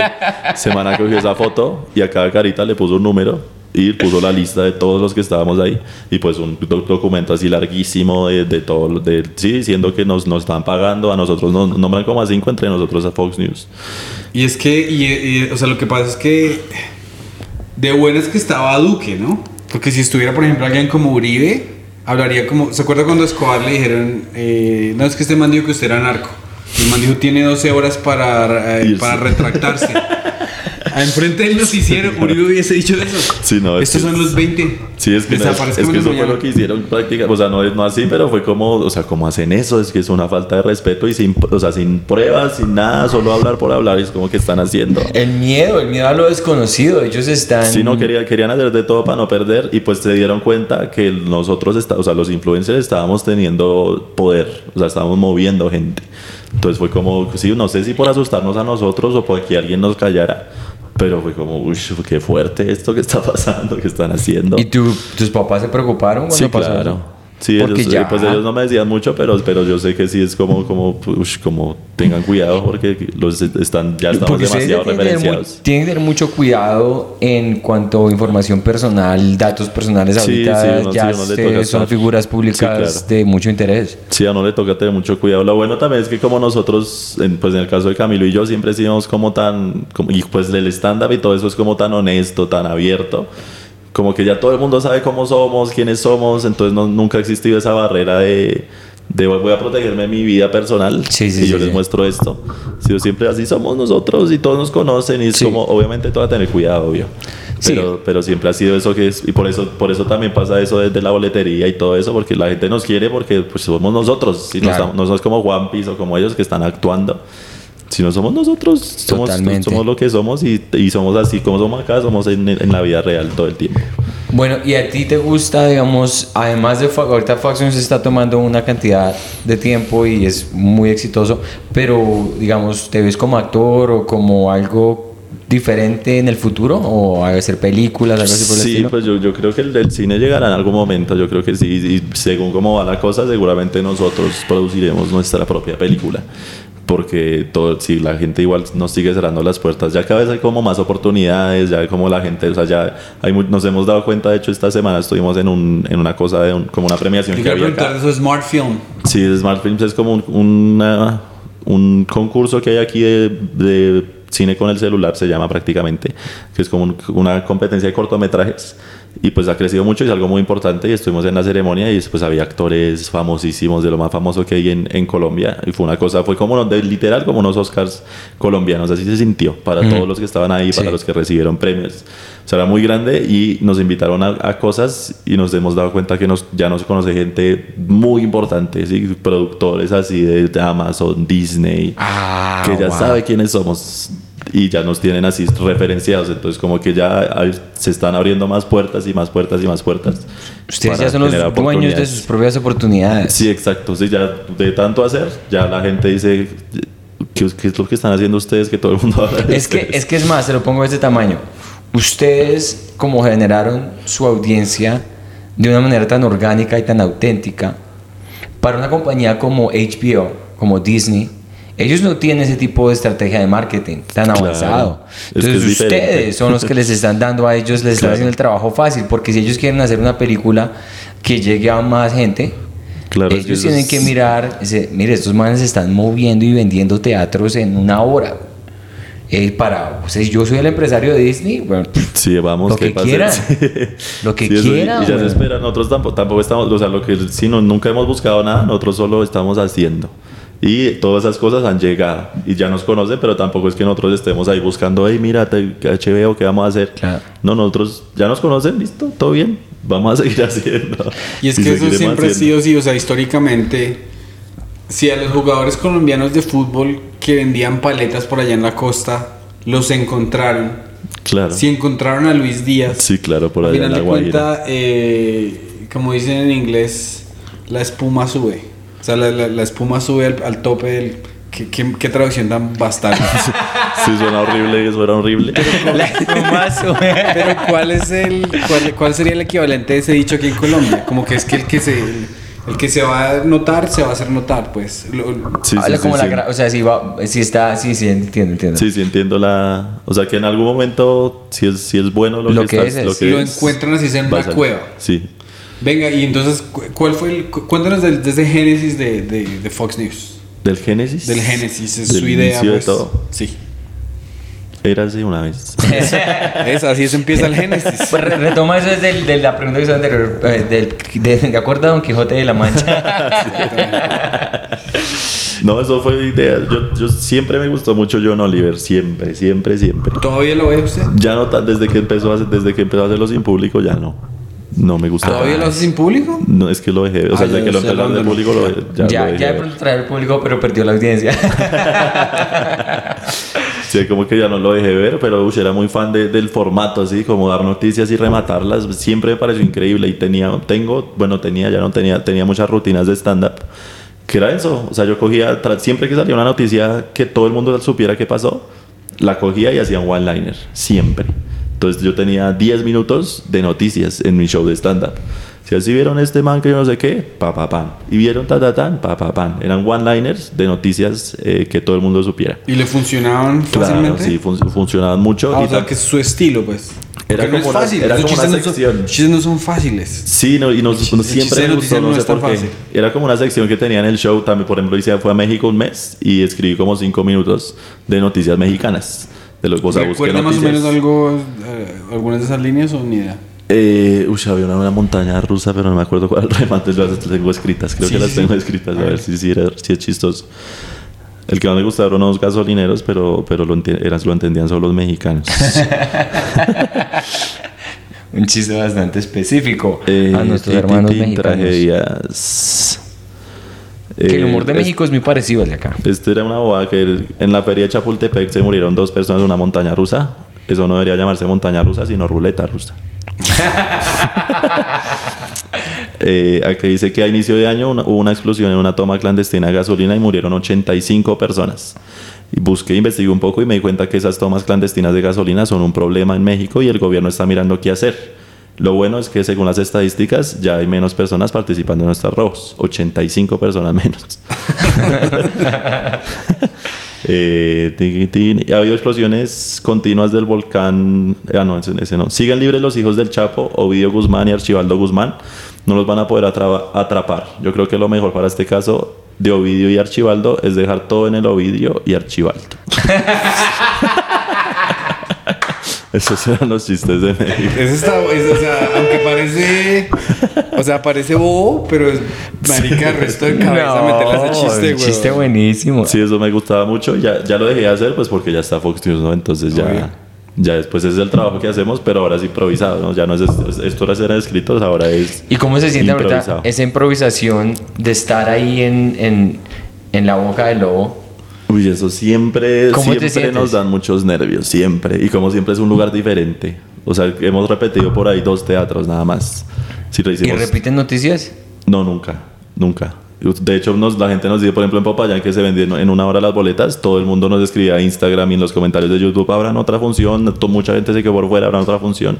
Semana cogió esa foto y a cada carita le puso un número y puso la lista de todos los que estábamos ahí. Y pues un doc- documento así larguísimo de, de todo, de, sí, diciendo que nos, nos están pagando. A nosotros nos nombran como a cinco, entre nosotros a Fox News. Y es que, y, y, o sea, lo que pasa es que de buenas que estaba Duque, ¿no? Porque si estuviera, por ejemplo, alguien como Uribe, hablaría como. ¿Se acuerda cuando a Escobar le dijeron, eh, no es que este man dijo que usted era narco? El man dijo, tiene 12 horas para, eh, para retractarse. Enfrente del noticiero, Uribe hubiese dicho eso. Sí, no, es Estos son los 20. Sí, es que, no, es, Desaparezcan es que eso fue lo que hicieron prácticamente, o sea, no es no así, pero fue como, o sea, como hacen eso, es que es una falta de respeto y sin, o sea, sin pruebas, sin nada, solo hablar por hablar, es como que están haciendo. El miedo, el miedo a lo desconocido. Ellos están. Si no quería, querían hacer de todo para no perder y pues se dieron cuenta que nosotros, está- o sea, los influencers estábamos teniendo poder, o sea, estábamos moviendo gente. Entonces fue como, sí, no sé si por asustarnos a nosotros o porque alguien nos callara, pero fue como, uy, qué fuerte esto que está pasando, que están haciendo. ¿Y tu- tus papás se preocuparon cuando Sí, pasó claro. eso? Sí, Porque ellos, ya- pues ellos no me decían mucho, pero, pero yo sé que sí es como, como, ush, como tengan cuidado porque los están, ya estamos Porque demasiado tienen que, tener referenciados. tienen que tener mucho cuidado en cuanto a información personal, datos personales. Sí, Ahorita sí, uno- ya sí, toca son figuras públicas Sí, claro. de mucho interés. Sí, a uno le toca tener mucho cuidado. Lo bueno también es que como nosotros, en, pues en el caso de Camilo y yo, siempre hicimos como tan, como- y pues el stand-up y todo eso es como tan honesto, tan abierto. Como que ya todo el mundo sabe cómo somos, quiénes somos, entonces no, nunca ha existido esa barrera de, de voy a protegerme mi vida personal Sí, sí, y sí, yo les muestro esto. Yo siempre así somos nosotros y todos nos conocen y es como, obviamente todo a tener cuidado, obvio. Sí. Pero, pero siempre ha sido eso que es, y por eso, por eso también pasa eso desde la boletería y todo eso, porque la gente nos quiere porque pues somos nosotros, si no, Claro. estamos- no somos como One Piece o como ellos que están actuando. Si no somos nosotros, somos, Totalmente. somos lo que somos y, y somos así como somos acá, somos en, en la vida real todo el tiempo. Bueno, ¿y a ti te gusta, digamos, además de ahorita Fox News está tomando una cantidad de tiempo y es muy exitoso, pero digamos, ¿te ves como actor o como algo diferente en el futuro? ¿O hacer películas, algo así por el Sí, estilo? pues yo, yo creo que el del cine llegará en algún momento, yo creo que sí, y según cómo va la cosa, seguramente nosotros produciremos nuestra propia película. Porque todo, si la gente igual nos sigue cerrando las puertas, ya cada vez hay como más oportunidades, ya como la gente, o sea, ya hay nos hemos dado cuenta, de hecho esta semana estuvimos en, un, en una cosa de un- como una premiación Yo que había acá. eso Smart Film. Sí, Smart Films es como un, una- un concurso que hay aquí de, de cine con el celular, se llama prácticamente, que es como un- una competencia de cortometrajes. Y pues ha crecido mucho y es algo muy importante. Y estuvimos en la ceremonia y después había actores famosísimos, de lo más famoso que hay en, en Colombia. Y fue una cosa, fue como literal como unos Oscars colombianos. Así se sintió para todos los que estaban ahí, para Sí. los que recibieron premios. O sea, era muy grande y nos invitaron a, a cosas y nos hemos dado cuenta que nos, ya nos conoce gente muy importante, ¿sí? productores así de, de Amazon, Disney, Ah, que ya wow. sabe quiénes somos y ya nos tienen así referenciados. Entonces, como que ya se están abriendo más puertas y más puertas y más puertas. Ustedes ya son los dueños de sus propias oportunidades. Sí, exacto. Sí, ya de tanto hacer, ya la gente dice, ¿qué, qué es lo que están haciendo ustedes? Que todo el mundo habla de Es que, ustedes?". es que es más, se lo pongo de este tamaño. Ustedes, como generaron su audiencia de una manera tan orgánica y tan auténtica, para una compañía como HBO, como Disney, ellos no tienen ese tipo de estrategia de marketing tan Claro. avanzado. Es que Entonces, diferente. ustedes son los que les están dando a ellos, les están haciendo el trabajo fácil, porque si ellos quieren hacer una película que llegue a más gente, Claro, ellos tienen es- que mirar, mire, estos manes se están moviendo y vendiendo teatros en una hora. Eh, para, o sea, yo soy el empresario de Disney, bueno, Sí, vamos, Lo ¿qué que quieran. Sí. Lo que Sí, y- quieran, Y ya se güey. espera. Nosotros tampoco, tampoco estamos, o sea, lo que sí, no, nunca hemos buscado nada, nosotros solo estamos haciendo. Y todas esas cosas han llegado y ya nos conocen, pero tampoco es que nosotros estemos ahí buscando, hey, mira, te- HBO, ¿qué vamos a hacer? Claro. No, nosotros ya nos conocen, listo, todo bien. vamos a seguir haciendo. Y es que eso siempre ha sido así, o sea, históricamente, si a los jugadores colombianos de fútbol que vendían paletas por allá en la costa los encontraron, Claro. si encontraron a Luis Díaz, Sí, claro, por al allá en la Guajira. cuenta, eh, como dicen en inglés, la espuma sube. O sea, la, la- la espuma sube al, al tope del... ¿Qué, qué, qué traducción tan bastarda? Sí, suena horrible, suena horrible. La espuma sube. Pero ¿cuál es el cuál, cuál sería el equivalente de ese dicho aquí en Colombia? Como que es que el que se el, el que se va a notar se va a hacer notar, pues. Lo- Sí, sí, Habla sí, como la sí. gra- O sea, si va, si está, sí, sí, entiendo, entiendo. Sí, sí, entiendo la... O sea, que en algún momento, si es, si es bueno lo, Lo que, que estás- es, lo es. que lo es, encuentran así sea en una cueva. Sí. Venga, y entonces, cu- ¿cuál fue el cu- cuéntanos del, desde génesis de, de, de Fox News? ¿Del Génesis? Del génesis, es Del su idea, inicio de pues. todo. Sí. Era así una vez. Es así eso empieza el génesis. Pues re- retoma eso desde el- de la pregunta que hizo anterior, eh, del, de, de acuerdo a Don Quijote de la Mancha. No, eso fue idea. Yo, yo siempre me gustó mucho John Oliver. Siempre, siempre, siempre. ¿Todavía lo ve usted? Ya no tan, desde que empezó a hacer, desde que empezó a hacerlo sin público, ya no. No me gusta. ¿Todavía lo hace sin público? No, es que lo dejé. O sea, Ah, desde ya que lo hacer hablando. público, lo, dejé- ya, ya, lo dejé ya de pronto traer el público, pero perdió la audiencia. Sí, como que ya no lo dejé ver, pero uy, era muy fan de- del formato, así como dar noticias y rematarlas. Siempre me pareció increíble y tenía, tengo, bueno, tenía, ya no tenía, tenía muchas rutinas de stand-up. Que era eso, o sea, yo cogía, siempre que salía una noticia que todo el mundo supiera qué pasó, la cogía y hacía un one-liner, siempre. Entonces yo tenía 10 minutos de noticias en mi show de stand-up. Si así vieron este man que yo no sé qué, pa pa pan. Y vieron ta ta tan, pa pa pan. Eran one-liners de noticias eh, que todo el mundo supiera. ¿Y le funcionaban Claro, fácilmente? sí, fun- funcionaban mucho. Ah, y o sea, que es su estilo, pues. Era Porque no es como una- fácil. era los como una chistes no son- sección. no son fáciles. Sí, no, y nos, nos- siempre noticias gustó, no no sé por qué. fácil. Era como una sección que tenía en el show, también por ejemplo hice, fue a México un mes y escribí como cinco minutos de noticias mexicanas. De ¿Recuerda más o menos algo, eh, algunas de esas líneas o ni idea? Eh, uy, había una, una montaña rusa, pero no me acuerdo cuál remate, las tengo escritas, creo Sí, que las tengo sí. escritas, a, A ver si, si, era, si es chistoso. El que más me gustaron unos gasolineros, pero, pero lo, eran, lo entendían solo los mexicanos. Un chiste bastante específico Eh, a nuestros hermanos mexicanos. Tragedias. Que el humor de Eh, México es muy parecido al de acá. Este era una boda que el- en la feria de Chapultepec se murieron dos personas en una montaña rusa. Eso no debería llamarse montaña rusa, sino ruleta rusa. eh, aquí dice que a inicio de año una- hubo una explosión en una toma clandestina de gasolina y murieron 85 personas. Y busqué, investigué un poco y me di cuenta que esas tomas clandestinas de gasolina son un problema en México y el gobierno está mirando qué hacer. Lo bueno es que según las estadísticas ya hay menos personas participando en estos robos. 85 personas menos. Eh, ha habido explosiones continuas del volcán. Ah, no, ese, no. Sigan libres los hijos del Chapo, Ovidio Guzmán y Archibaldo Guzmán. No los van a poder atra- atrapar. Yo creo que lo mejor para este caso de Ovidio y Archibaldo es dejar todo en el Ovidio y Archibaldo. Esos eran los chistes de México. Ese está, es- o sea, aunque parece, o sea, parece bobo, pero es marica el resto de cabeza meterle ese chiste, un güey. chiste buenísimo. Sí, eso me gustaba mucho. Ya, ya lo dejé de hacer, pues porque ya está Fox News, ¿no? Entonces Obvio. ya, ya después es el trabajo que hacemos, pero ahora es improvisado, ¿no? Ya no es, es- esto era ser escritos, ahora es. ¿Y cómo se siente ahorita esa improvisación de estar ahí en, en, en la boca del lobo? Uy, eso siempre, ¿Cómo te siempre nos dan muchos nervios, siempre. Y como siempre es un lugar diferente. O sea, hemos repetido por ahí dos teatros nada más. Si lo ¿Y hicimos. repiten noticias? No, nunca, nunca. De hecho, nos- la gente nos dice, por ejemplo, en Popayán que se vendieron en una hora las boletas, todo el mundo nos escribía a Instagram y en los comentarios de YouTube, habrán otra función, mucha gente se quedó por fuera, habrán otra función.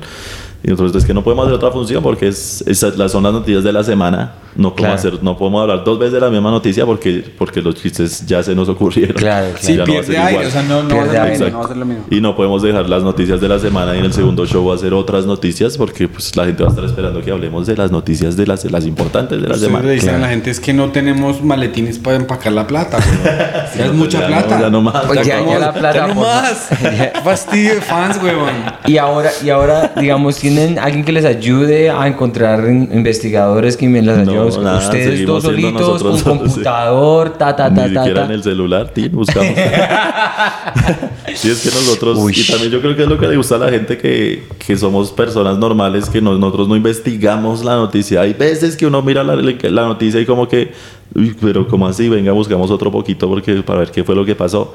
Y nosotros es que no podemos hacer otra función porque es, esas las son las noticias de la semana. No podemos, Claro. hacer, no podemos hablar dos veces de la misma noticia porque, porque los chistes ya se nos ocurrieron. Claro, Sí, no va a pierde ser aire, igual. o sea, no, no, va a aire. no va a ser lo mismo. Y no podemos dejar las noticias de la semana y en el segundo show hacer otras noticias porque pues, la gente va a estar esperando que hablemos de las noticias de las, de las importantes de la Ustedes semana. le dicen a Claro. la gente es que no tenemos maletines para empacar la plata, güey. Ya es mucha ya plata. no- ya no más. Oye, ya, como- ya la plata. Ya no más. Fastidio de fans, huevón. Y ahora, y ahora, digamos, ¿tienen alguien que les ayude a encontrar in- investigadores que me las No, nada, ustedes dos solitos, un dos, sí. computador, ta, ta, Ni ta, ta, siquiera ta. en el celular, tin, buscamos. sí, es que nosotros, Uy. y también yo creo que es lo que le gusta a la gente, que, que somos personas normales, que no- nosotros no investigamos la noticia. Hay veces que uno mira la, la noticia y como que, uy, pero como así, venga, buscamos otro poquito porque para ver qué fue lo que pasó.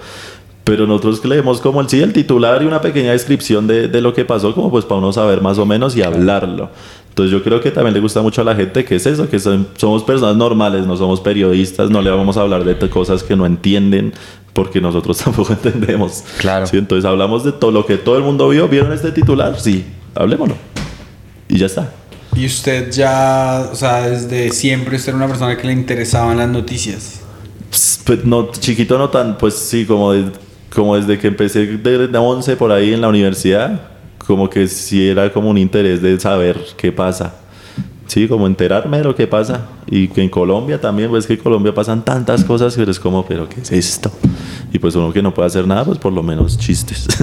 Pero nosotros leemos como el sí, el titular y una pequeña descripción de, de lo que pasó, como pues para uno saber más o menos y hablarlo. Entonces yo creo que también le gusta mucho a la gente que es eso, que son- somos personas normales, no somos periodistas, no le vamos a hablar de cosas que no entienden, porque nosotros tampoco entendemos. Claro. Sí, entonces hablamos de todo lo que todo el mundo vio. ¿Vieron este titular? Sí, hablémoslo. Y ya está. Y usted ya, o sea, desde siempre usted era una persona que le interesaban las noticias. Pues no, chiquito no tan, pues sí, como, de- como desde que empecé de, de 11 por ahí en la universidad, como que sí era como un interés de saber qué pasa. Sí, como enterarme de lo que pasa. Y que en Colombia también, pues que en Colombia pasan tantas cosas que eres como, pero ¿qué es esto? Y pues uno que no puede hacer nada, pues por lo menos chistes.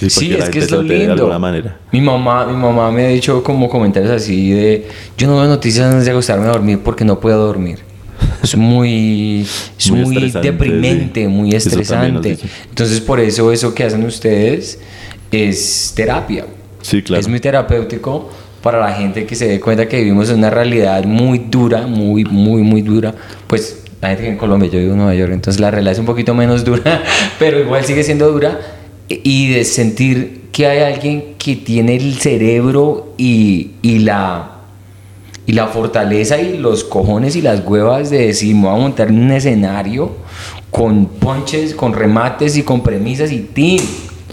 Sí, Sí, es que es lo entere de lindo. alguna manera. Mi mamá, mi mamá me ha dicho como comentarios así de, yo no veo noticias antes de acostarme a dormir porque no puedo dormir. Es muy, es Muy muy, deprimente, sí. muy estresante. Entonces por eso eso que hacen ustedes es terapia. Sí, claro. Es muy terapéutico para la gente que se dé cuenta que vivimos en una realidad muy dura, muy, muy, muy dura. Pues la gente que en Colombia, yo vivo en Nueva York, entonces la realidad es un poquito menos dura, pero igual sigue siendo dura. Y de sentir que hay alguien que tiene el cerebro y, y la y la fortaleza y los cojones y las huevas de decir, me voy a montar en un escenario con ponches, con remates y con premisas y team.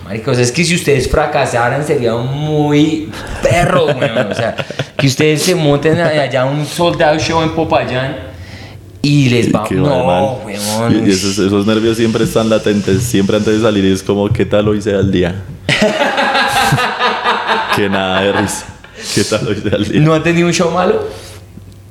Maricos, es que si ustedes fracasaran sería muy perro, weón. O sea, que ustedes se monten allá a un sold out show en Popayán y les va... No, weón. Y esos, esos nervios siempre están latentes, siempre antes de salir es como, ¿qué tal hoy sea el día? que nada de risa. ¿Qué tal hoy sea el día? ¿No han tenido un show malo?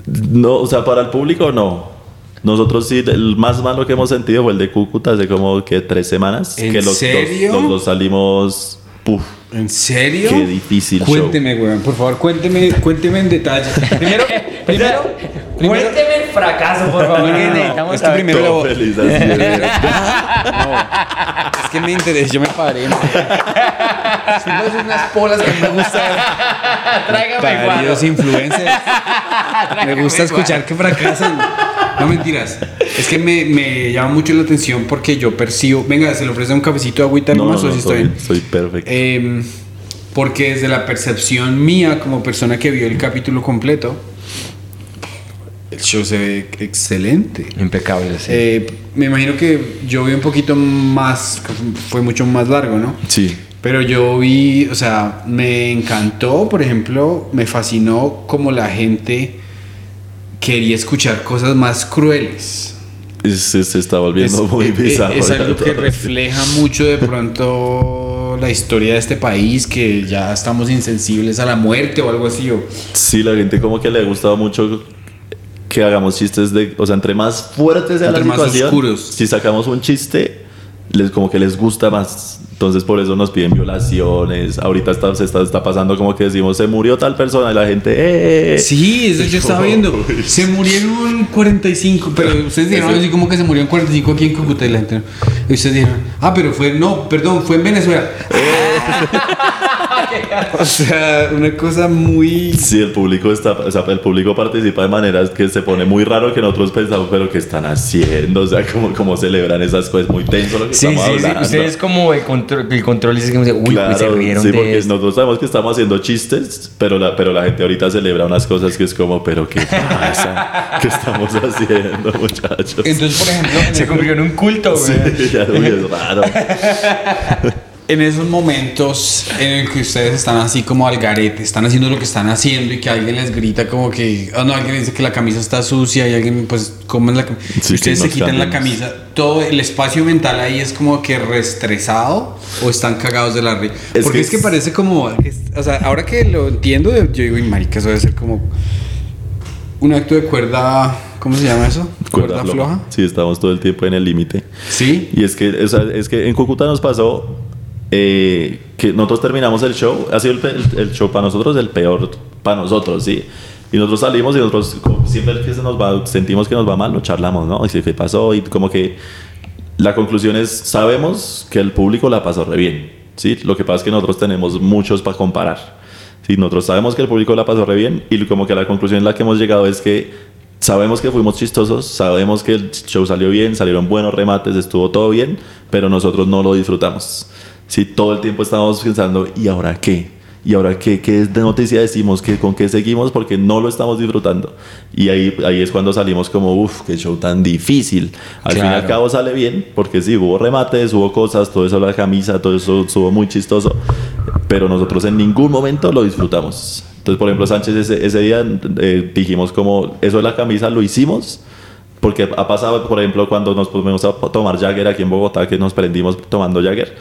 No, o sea, para el público no. Nosotros sí, el más malo que hemos sentido fue el de Cúcuta hace como que tres semanas. ¿En que los, serio? Los, los salimos. Puf, ¿En serio? Qué difícil show. Cuénteme, weón, por favor, cuénteme, cuénteme en detalle. Primero, primero, primero, Cuénteme el fracaso, por favor, que necesitamos es que primero todo lo- feliz así. de- es que me interesa, yo me paré. Son unas polas que me gustan. Tráigame guaro. influencers. Me gusta escuchar que fracasan. No mentiras. Es que me, me llama mucho la atención porque yo percibo. Venga, se le ofrece un cafecito de agüita No, nomás no, no, si está soy, bien. soy perfecto. Em, porque desde la percepción mía como persona que vio el capítulo completo, el show se ve excelente. Impecable, sí. Eh, me imagino que yo vi un poquito más, fue mucho más largo, ¿no? sí. Pero yo vi, o sea, me encantó, por ejemplo, me fascinó como la gente quería escuchar cosas más crueles. Es- se, se está volviendo muy es- bizarro. es ya algo que refleja mucho de pronto la historia de este país, que ya estamos insensibles a la muerte o algo así. O, Sí, la gente como que le ha gustado mucho que hagamos chistes de, o sea, entre más fuerte sea Entre la más situación, oscuros. si sacamos un chiste, les como que les gusta más. Entonces por eso nos piden violaciones. Ahorita está, se está, está pasando como que decimos, se murió tal persona y la gente, ¡eh! Sí, eso yo estaba viendo. Se murieron 45, pero ustedes dijeron así como que se murieron 45 aquí en Cúcuta y la gente. Y ustedes dijeron, ah, pero fue, no, perdón, fue en Venezuela. o sea, una cosa muy. Sí, el público está, o sea, el público participa de maneras que se pone muy raro que nosotros pensamos, pero ¿qué están haciendo? O sea, como, como celebran esas cosas, muy tenso lo que Sí, estamos sí, sí. hablando. Ustedes como el control, el control dice que uy, pues se rieron sí, de porque esto. nosotros sabemos que estamos haciendo chistes, pero la, pero la gente ahorita celebra unas cosas que es como, pero ¿qué pasa? ¿Qué estamos haciendo, muchachos? Entonces, por ejemplo, Se convirtió en un culto, Sí, güey. ya, uy, es raro. en esos momentos en el que ustedes están así como al garete, están haciendo lo que están haciendo y que alguien les grita como que, oh no, alguien dice que la camisa está sucia y alguien pues come la camisa. Sí, ustedes se quitan la camisa, todo el espacio mental ahí es como que restresado o están cagados de la risa. Porque que es que parece como, o sea, ahora que lo entiendo, yo digo, y marica, eso debe ser como un acto de cuerda, ¿cómo se llama eso? Cuerda floja. Sí, estamos todo el tiempo en el límite. Sí. Y es que, o sea, es que en Cúcuta nos pasó eh, que nosotros terminamos el show, ha sido el, el- el show para nosotros el peor para nosotros, sí. Y nosotros salimos y nosotros siempre que se nos va, sentimos que nos va mal, lo charlamos, ¿no? Y ¿qué pasó? Y como que la conclusión es, sabemos que el público la pasó re bien, ¿sí? Lo que pasa es que nosotros tenemos muchos para comparar. Sí, nosotros sabemos que el público la pasó re bien y como que la conclusión en la que hemos llegado es que sabemos que fuimos chistosos, sabemos que el show salió bien, salieron buenos remates, estuvo todo bien, pero nosotros no lo disfrutamos. Sí, todo el tiempo estamos pensando, ¿y ahora qué? ¿Y ahora qué, qué de noticia decimos? ¿Qué, ¿Con qué seguimos? Porque no lo estamos disfrutando. Y ahí, ahí es cuando salimos como, uff, qué show tan difícil. Al fin y al cabo sale bien, porque sí, hubo remates, hubo cosas, todo eso, la camisa, todo eso estuvo muy chistoso. Pero nosotros en ningún momento lo disfrutamos. Entonces, por ejemplo, Sánchez ese, ese día eh, dijimos como, eso de la camisa lo hicimos. Porque ha pasado, por ejemplo, cuando nos pusimos a tomar Jagger aquí en Bogotá, que nos prendimos tomando Jagger,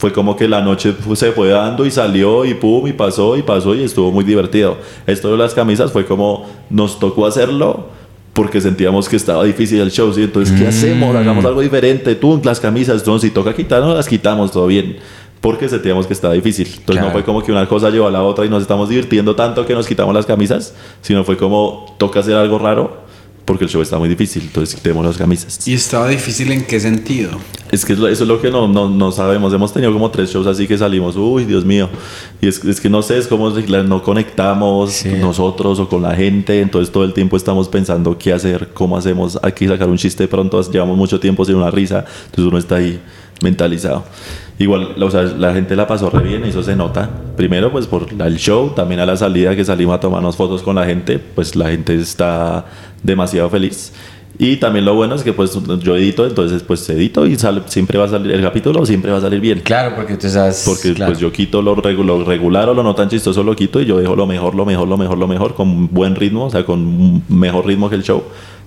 fue como que la noche se fue dando y salió y pum, y pasó y pasó y estuvo muy divertido. Esto de las camisas fue como, nos tocó hacerlo porque sentíamos que estaba difícil el show, ¿sí? Entonces, ¿qué hacemos? Hagamos algo diferente. Tú, las camisas, entonces, si toca quitarnos, las quitamos, todo bien. Porque sentíamos que estaba difícil. Entonces, no fue como que una cosa llevó a la otra y nos estamos divirtiendo tanto que nos quitamos las camisas, sino fue como, toca hacer algo raro porque el show está muy difícil. Entonces, quitemos las camisas. ¿Y estaba difícil en qué sentido? Es que eso es lo que no, no, no sabemos. Hemos tenido como tres shows así que salimos, uy, Dios mío. Y es, es que no sé, es como no conectamos Sí. nosotros o con la gente. Entonces todo el tiempo estamos pensando qué hacer, cómo hacemos. Aquí sacar un chiste pronto, llevamos mucho tiempo sin una risa. Entonces uno está ahí mentalizado. Igual, la- o sea, la gente la pasó re bien, eso se nota. Primero, pues por el show, también a la salida que salimos a tomarnos fotos con la gente, pues la gente está demasiado feliz. Y también lo bueno es que pues yo edito, entonces pues edito y sale, siempre va a salir el capítulo, siempre va a salir bien. Claro, porque tú sabes. Porque claro. pues yo quito lo, regu- lo regular o lo no tan chistoso, lo quito y yo dejo lo mejor, lo mejor, lo mejor, lo mejor, con buen ritmo, o sea, con mejor ritmo que el show.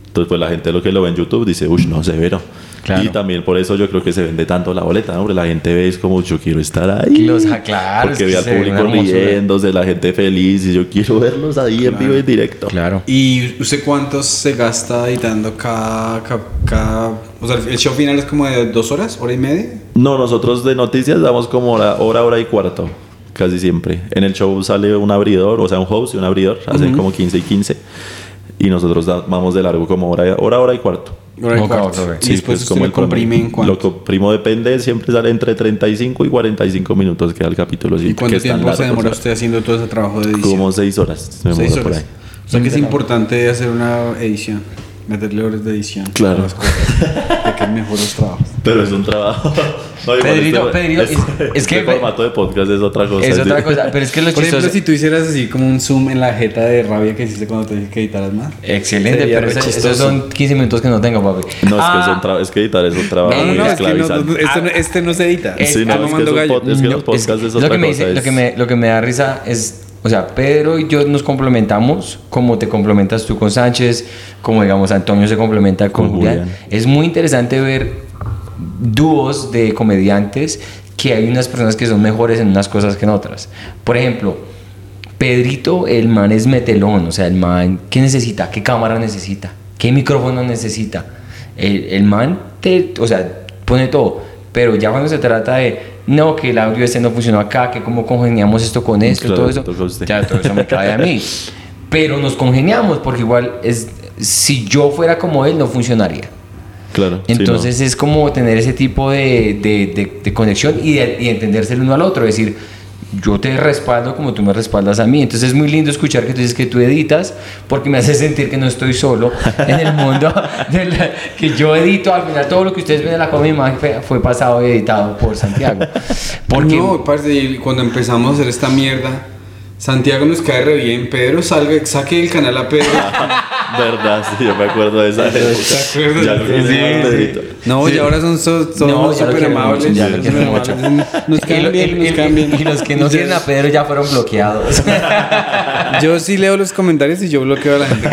Entonces pues la gente lo que lo ve en YouTube dice, uy, no, severo. Claro. Y también por eso yo creo que se vende tanto la boleta, ¿no? Porque la gente ve es como, yo quiero estar ahí. Los- ah, claro, Porque ve al público riéndose, la gente feliz y yo quiero verlos ahí en vivo y en directo. Claro. ¿Y usted cuántos se gasta editando cada, cada, cada- O sea, el show final es como de dos horas, hora y media. No, nosotros de noticias damos como hora, hora, hora y cuarto, casi siempre. En el show sale un abridor, o sea, un host y un abridor, hacen como 15 y 15. Y nosotros da- vamos de largo como hora, hora, hora y cuarto. Hora y cuarto. ok. Y después pues, usted lo comprime en cuánto. Lo comprimo depende, siempre sale entre 35 y 45 minutos queda el capítulo. sí, ¿Y que cuánto tiempo se demora usted haciendo todo ese trabajo de edición? Como 6 horas. me Seis demoro por horas. ahí. O sea que es importante hacer una edición, meterle horas de edición. Claro. a las cosas, de que mejor los trabajos. Pero es un trabajo. No, Pedrito, este- Pedrito, este- es- es que- este formato de podcast es otra cosa. Es otra cosa, pero es que lo Por chistoso. ejemplo, si tú hicieras así como un zoom en la jeta de rabia que hiciste cuando te dije que editaras más. Excelente, pero eso- esos son 15 minutos que no tengo, papi. No, es que, Ah, es, un tra- es que editar es un trabajo No, no, muy no, es que no, esclavizante. no, este, no, este no se edita. Es- Sí, no, ah, es que, es pod- que los podcasts es, lo otra que me cosa. dice- lo que me lo que me da risa es o sea Pedro y yo nos complementamos como te complementas tú con Sánchez como digamos Antonio se complementa con, Con Julián. Julián. es muy interesante ver dúos de comediantes que hay unas personas que son mejores en unas cosas que en otras. Por ejemplo Pedrito el man es metelón o sea el man qué necesita qué cámara necesita qué micrófono necesita el, el man te o sea pone todo. Pero ya cuando se trata de no que el audio este no funcionó acá que cómo congeniamos esto con esto Claro, todo eso ya todo eso me cae a mí pero nos congeniamos porque igual es si yo fuera como él no funcionaría Claro. sí, entonces es como tener ese tipo de, de, de- de conexión y, y entenderse el uno al otro. Es decir, yo te respaldo como tú me respaldas a mí. Entonces es muy lindo escuchar que tú dices que tú editas porque me hace sentir que no estoy solo en el mundo de la- que yo edito. Al final todo lo que ustedes ven en la Comedia Mag fue, fue pasado y editado por Santiago. Porque No, parce, cuando empezamos a hacer esta mierda, Santiago nos cae re bien. Pedro, salga, saque el canal a Pedro. no. Verdad, sí, yo me acuerdo de esa época. ¿Te acuerdas? Ya lo Sí, hicimos, sí. Pedrito. No, y ahora son so- No, ya lo súper amables. mucho, ya lo mucho. amables. Nos caen bien, y- nos y- caen bien. y los que no quieren a Pedro ya fueron bloqueados. Yo sí leo los comentarios y yo bloqueo a la gente.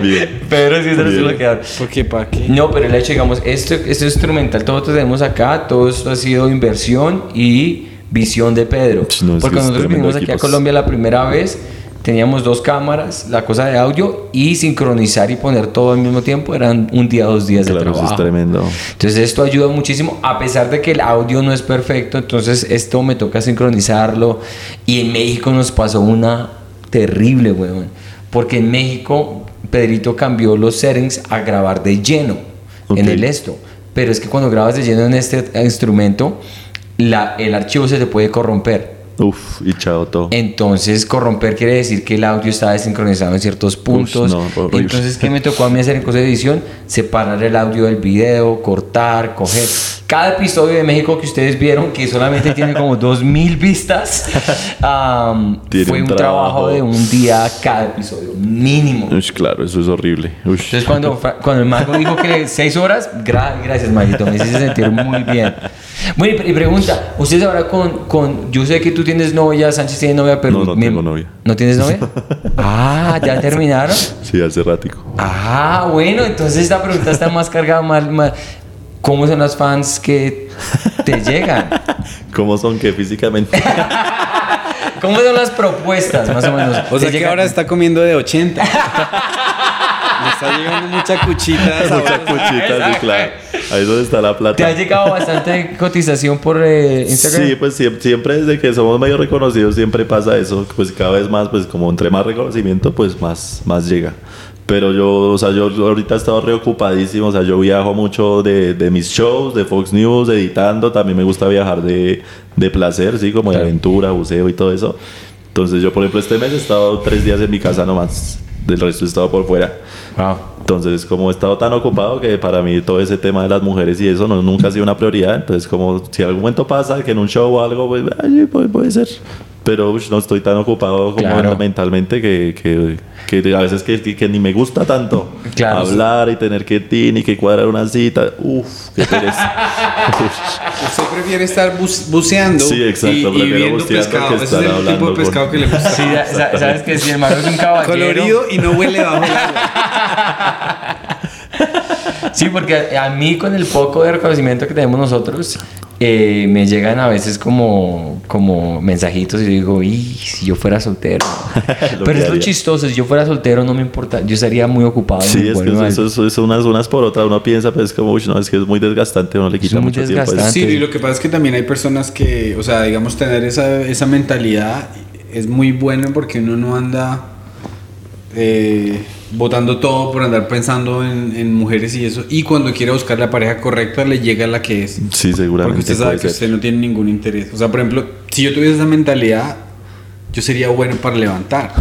Bien. Pedro sí se los bloquearon. Porque para qué. No, pero el hecho, digamos, esto, esto es instrumental, todo lo tenemos acá, todo esto ha sido inversión y visión de Pedro. No, Porque nosotros vinimos aquí a. Colombia la primera vez, teníamos dos cámaras, la cosa de audio y sincronizar y poner todo al mismo tiempo eran un día, dos días de Claro, eso trabajo. es tremendo. Entonces esto ayuda muchísimo, a pesar de que el audio no es perfecto, entonces esto me toca sincronizarlo y en México nos pasó una terrible, weón. Porque en México, Pedrito cambió los settings a grabar de lleno en el esto. Pero es que cuando grabas de lleno en este instrumento, la, el archivo se te puede corromper. Uf, y chao todo. Entonces, corromper quiere decir que el audio está desincronizado en ciertos puntos. no, horrible. Entonces, ¿qué me tocó a mí hacer en cosas de edición? Separar el audio del video, cortar, coger. Cada episodio de México que ustedes vieron, que solamente tiene como 2000 vistas, Tiene fue un un trabajo. trabajo. de un día cada episodio, mínimo. Ush, claro, eso es horrible. Ush. Entonces, cuando, cuando el mago dijo que seis horas, gra- gracias, Maguito, me hiciste sentir muy bien. Bueno, y pre- y pregunta, ustedes ahora con, con, yo sé que tú tienes novia, Sánchez tiene novia, pero... No, no me- tengo novia. ¿No tienes novia? ah, ¿ya terminaron? Sí, hace ratico. Ah, bueno, entonces esta pregunta está más cargada, más, más- ¿Cómo son las fans que te llegan? ¿Cómo son que físicamente? ¿Cómo son las propuestas, más o menos? O sea ¿Te que llegan- ahora está comiendo de 80. Está llegando mucha cuchita. Muchas sabrosa. cuchitas, sí, claro. Ahí es donde está la plata. ¿Te ha llegado bastante cotización por eh, Instagram? Sí, pues siempre, siempre desde que somos medio reconocidos siempre pasa eso. Pues cada vez más, pues como entre más reconocimiento, pues más, más llega. Pero yo, o sea, yo ahorita he estado reocupadísimo. O sea, yo viajo mucho de, de mis shows, de Fox News, editando. También me gusta viajar de, de placer, sí, como de Claro. aventura, buceo y todo eso. Entonces yo, por ejemplo, este mes he estado tres días en mi casa nomás. Del resto he estado por fuera. Wow. Entonces, como he estado tan ocupado que para mí todo ese tema de las mujeres y eso no, nunca ha sido una prioridad. Entonces, como si algún momento pasa que en un show o algo, pues puede ser. Pero ush, no estoy tan ocupado como Claro. mentalmente que, que, que a veces que, que ni me gusta tanto Claro. hablar y tener que tin y que cuadrar una cita. Uf, qué pereza. Usted prefiere estar buceando Sí, exacto, y, y viendo buceando pescado. que Ese es el tipo de pescado con- que le gusta. Sí, sabes que si el mago es un caballero. Colorido y no huele bajo el agua. Sí, porque a, a mí con el poco de reconocimiento que tenemos nosotros, eh, me llegan a veces como, como mensajitos y digo, y si yo fuera soltero. Pero es lo chistoso, si yo fuera soltero no me importa, yo estaría muy ocupado. Sí, es que eso, eso, eso unas, unas por otras. Uno piensa, pues, como, uy, no, es que es muy desgastante, uno le quita muy mucho tiempo. desgastante. Sí, y lo que pasa es que también hay personas que, o sea, digamos, tener esa, esa mentalidad es muy bueno porque uno no anda eh, botando todo por andar pensando en, en mujeres y eso. Y cuando quiere buscar la pareja correcta, le llega la que es. Sí, seguramente. Porque usted sabe que ser. usted no tiene ningún interés. O sea, por ejemplo, si yo tuviese esa mentalidad, yo sería bueno para levantar.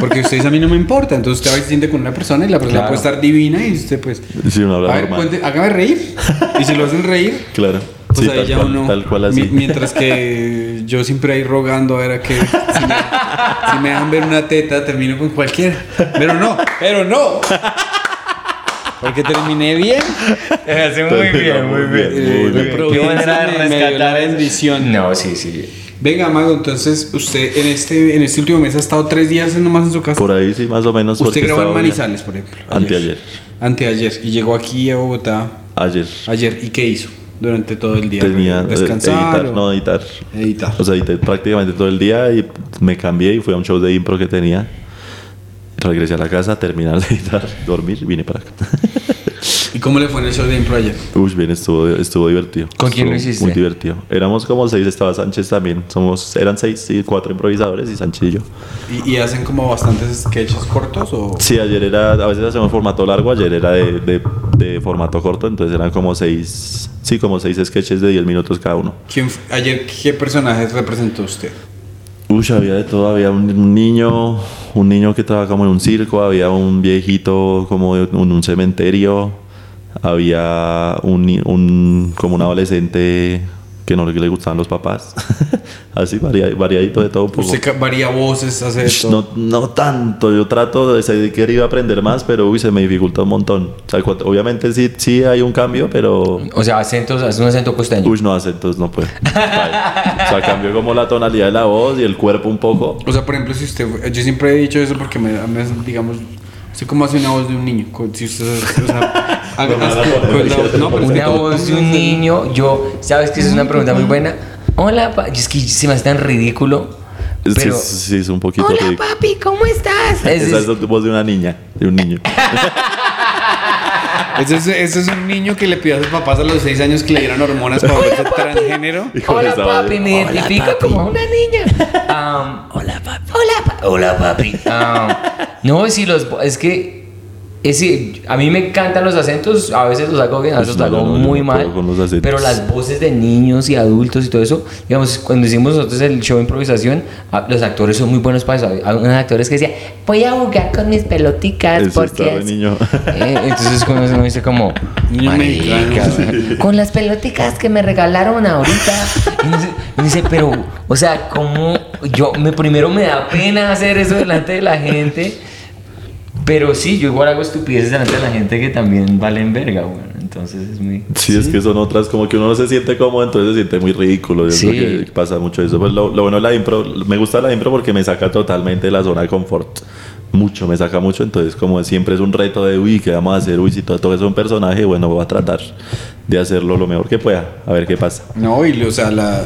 Porque ustedes a mí no me importa. Entonces usted va y se siente con una persona y la persona Claro. puede estar divina y usted pues... Sí, habla A ver, normal. cuente- hágame reír. Y si lo hacen reír, Claro. Pues sí, ahí tal, ya cual, uno... tal cual así. mi- mientras que yo siempre ahí rogando a ver a qué... Si me, si me dejan ver una teta, termino con cualquiera. Pero no, pero no. Porque terminé bien. Hace muy bien, muy bien, Eh, muy la bien. Qué manera de la bendición. No, sí, sí. Venga, Mago, entonces usted en este, en este último mes ha estado tres días nomás en su casa. Por ahí sí, más o menos. usted grabó en Manizales, por ejemplo. Anteayer. Anteayer. Y llegó aquí a Bogotá Ayer. ayer. ¿Y qué hizo durante todo el día? Tenía eh, ¿Descansar editar, o- no editar. Editar. O sea, edité prácticamente todo el día y me cambié y fui a un show de impro que tenía. Regresé a la casa, terminar de editar, dormir y vine para acá. ¿Y cómo le fue en el show de impro ayer? Uy, bien, estuvo, estuvo divertido. ¿Con quién lo hiciste? Muy divertido. Éramos como seis, estaba Sánchez también. Somos, eran seis y cuatro improvisadores y Sánchez y yo. ¿Y, y hacen como bastantes sketches cortos o...? Sí, ayer era, a veces hacemos formato largo, ayer era de, de, de formato corto, entonces eran como seis, sí, como seis sketches de 10 minutos cada uno. ¿Quién, ayer qué personajes representó usted? Uy, había de todo, había un, un niño, un niño que trabaja como en un circo, había un viejito como en un cementerio, había un, un como un adolescente que no le gustaban los papás, así varia- variadito de todo un poco. Usted varía voces, hace de Ush, todo. No, no tanto, yo trato de sé que iba a aprender más, pero uy, se me dificulta un montón. O sea, cuando- obviamente sí, sí hay un cambio, pero O sea, acentos, hace un acento costeño. uy, no acentos, no puedo. Vaya. o sea, cambió como la tonalidad de la voz y el cuerpo un poco. O sea, por ejemplo, si usted... Yo siempre he dicho eso porque me, me digamos... Usted como hace una voz de un niño. Si usted... O sea, haga- No me van a hace- poner con la- aquí. no, pero es que Una voz de un niño, yo, ¿sabes que esa es una pregunta muy buena? Hola, pa- es que se me hace tan ridículo. Pero, sí, sí, es un poquito hola, ridículo. papi, ¿cómo estás? Es- Esa es- es la voz de una niña, de un niño. Ese es, ese es un niño que le pidió a sus papás a los 6 años que le dieran hormonas para volverse transgénero. Hola papi, me identifico como una niña. hola papi. Hola papi. Hola papi. no, sí, los, es que es, decir, a mí me encantan los acentos, a veces los hago bien, a veces Pues los hago no, muy no mal. Pero las voces de niños y adultos y todo eso, digamos, cuando hicimos nosotros el show de improvisación, a- los actores son muy buenos para eso. Hay unos actores que decían, voy a jugar con mis peloticas Eso porque... es-". niño. Eh, entonces cuando uno dice como, con las peloticas que me regalaron ahorita. Y uno dice, pero, o sea, como yo, me, primero me da pena hacer eso delante de la gente. Pero sí, yo igual hago estupideces delante de la gente que también valen verga, bueno. Entonces es muy... Sí, es que son otras, como que uno no se siente cómodo, entonces se siente muy ridículo. Yo Sí. creo que pasa mucho eso. Pues lo, lo bueno de la impro, me gusta la impro porque me saca totalmente de la zona de confort. Mucho, me saca mucho. Entonces, como siempre es un reto de, uy, ¿qué vamos a hacer? Uy, si todo, todo es un personaje, bueno, voy a tratar de hacerlo lo mejor que pueda, a ver qué pasa. No, y o sea, la,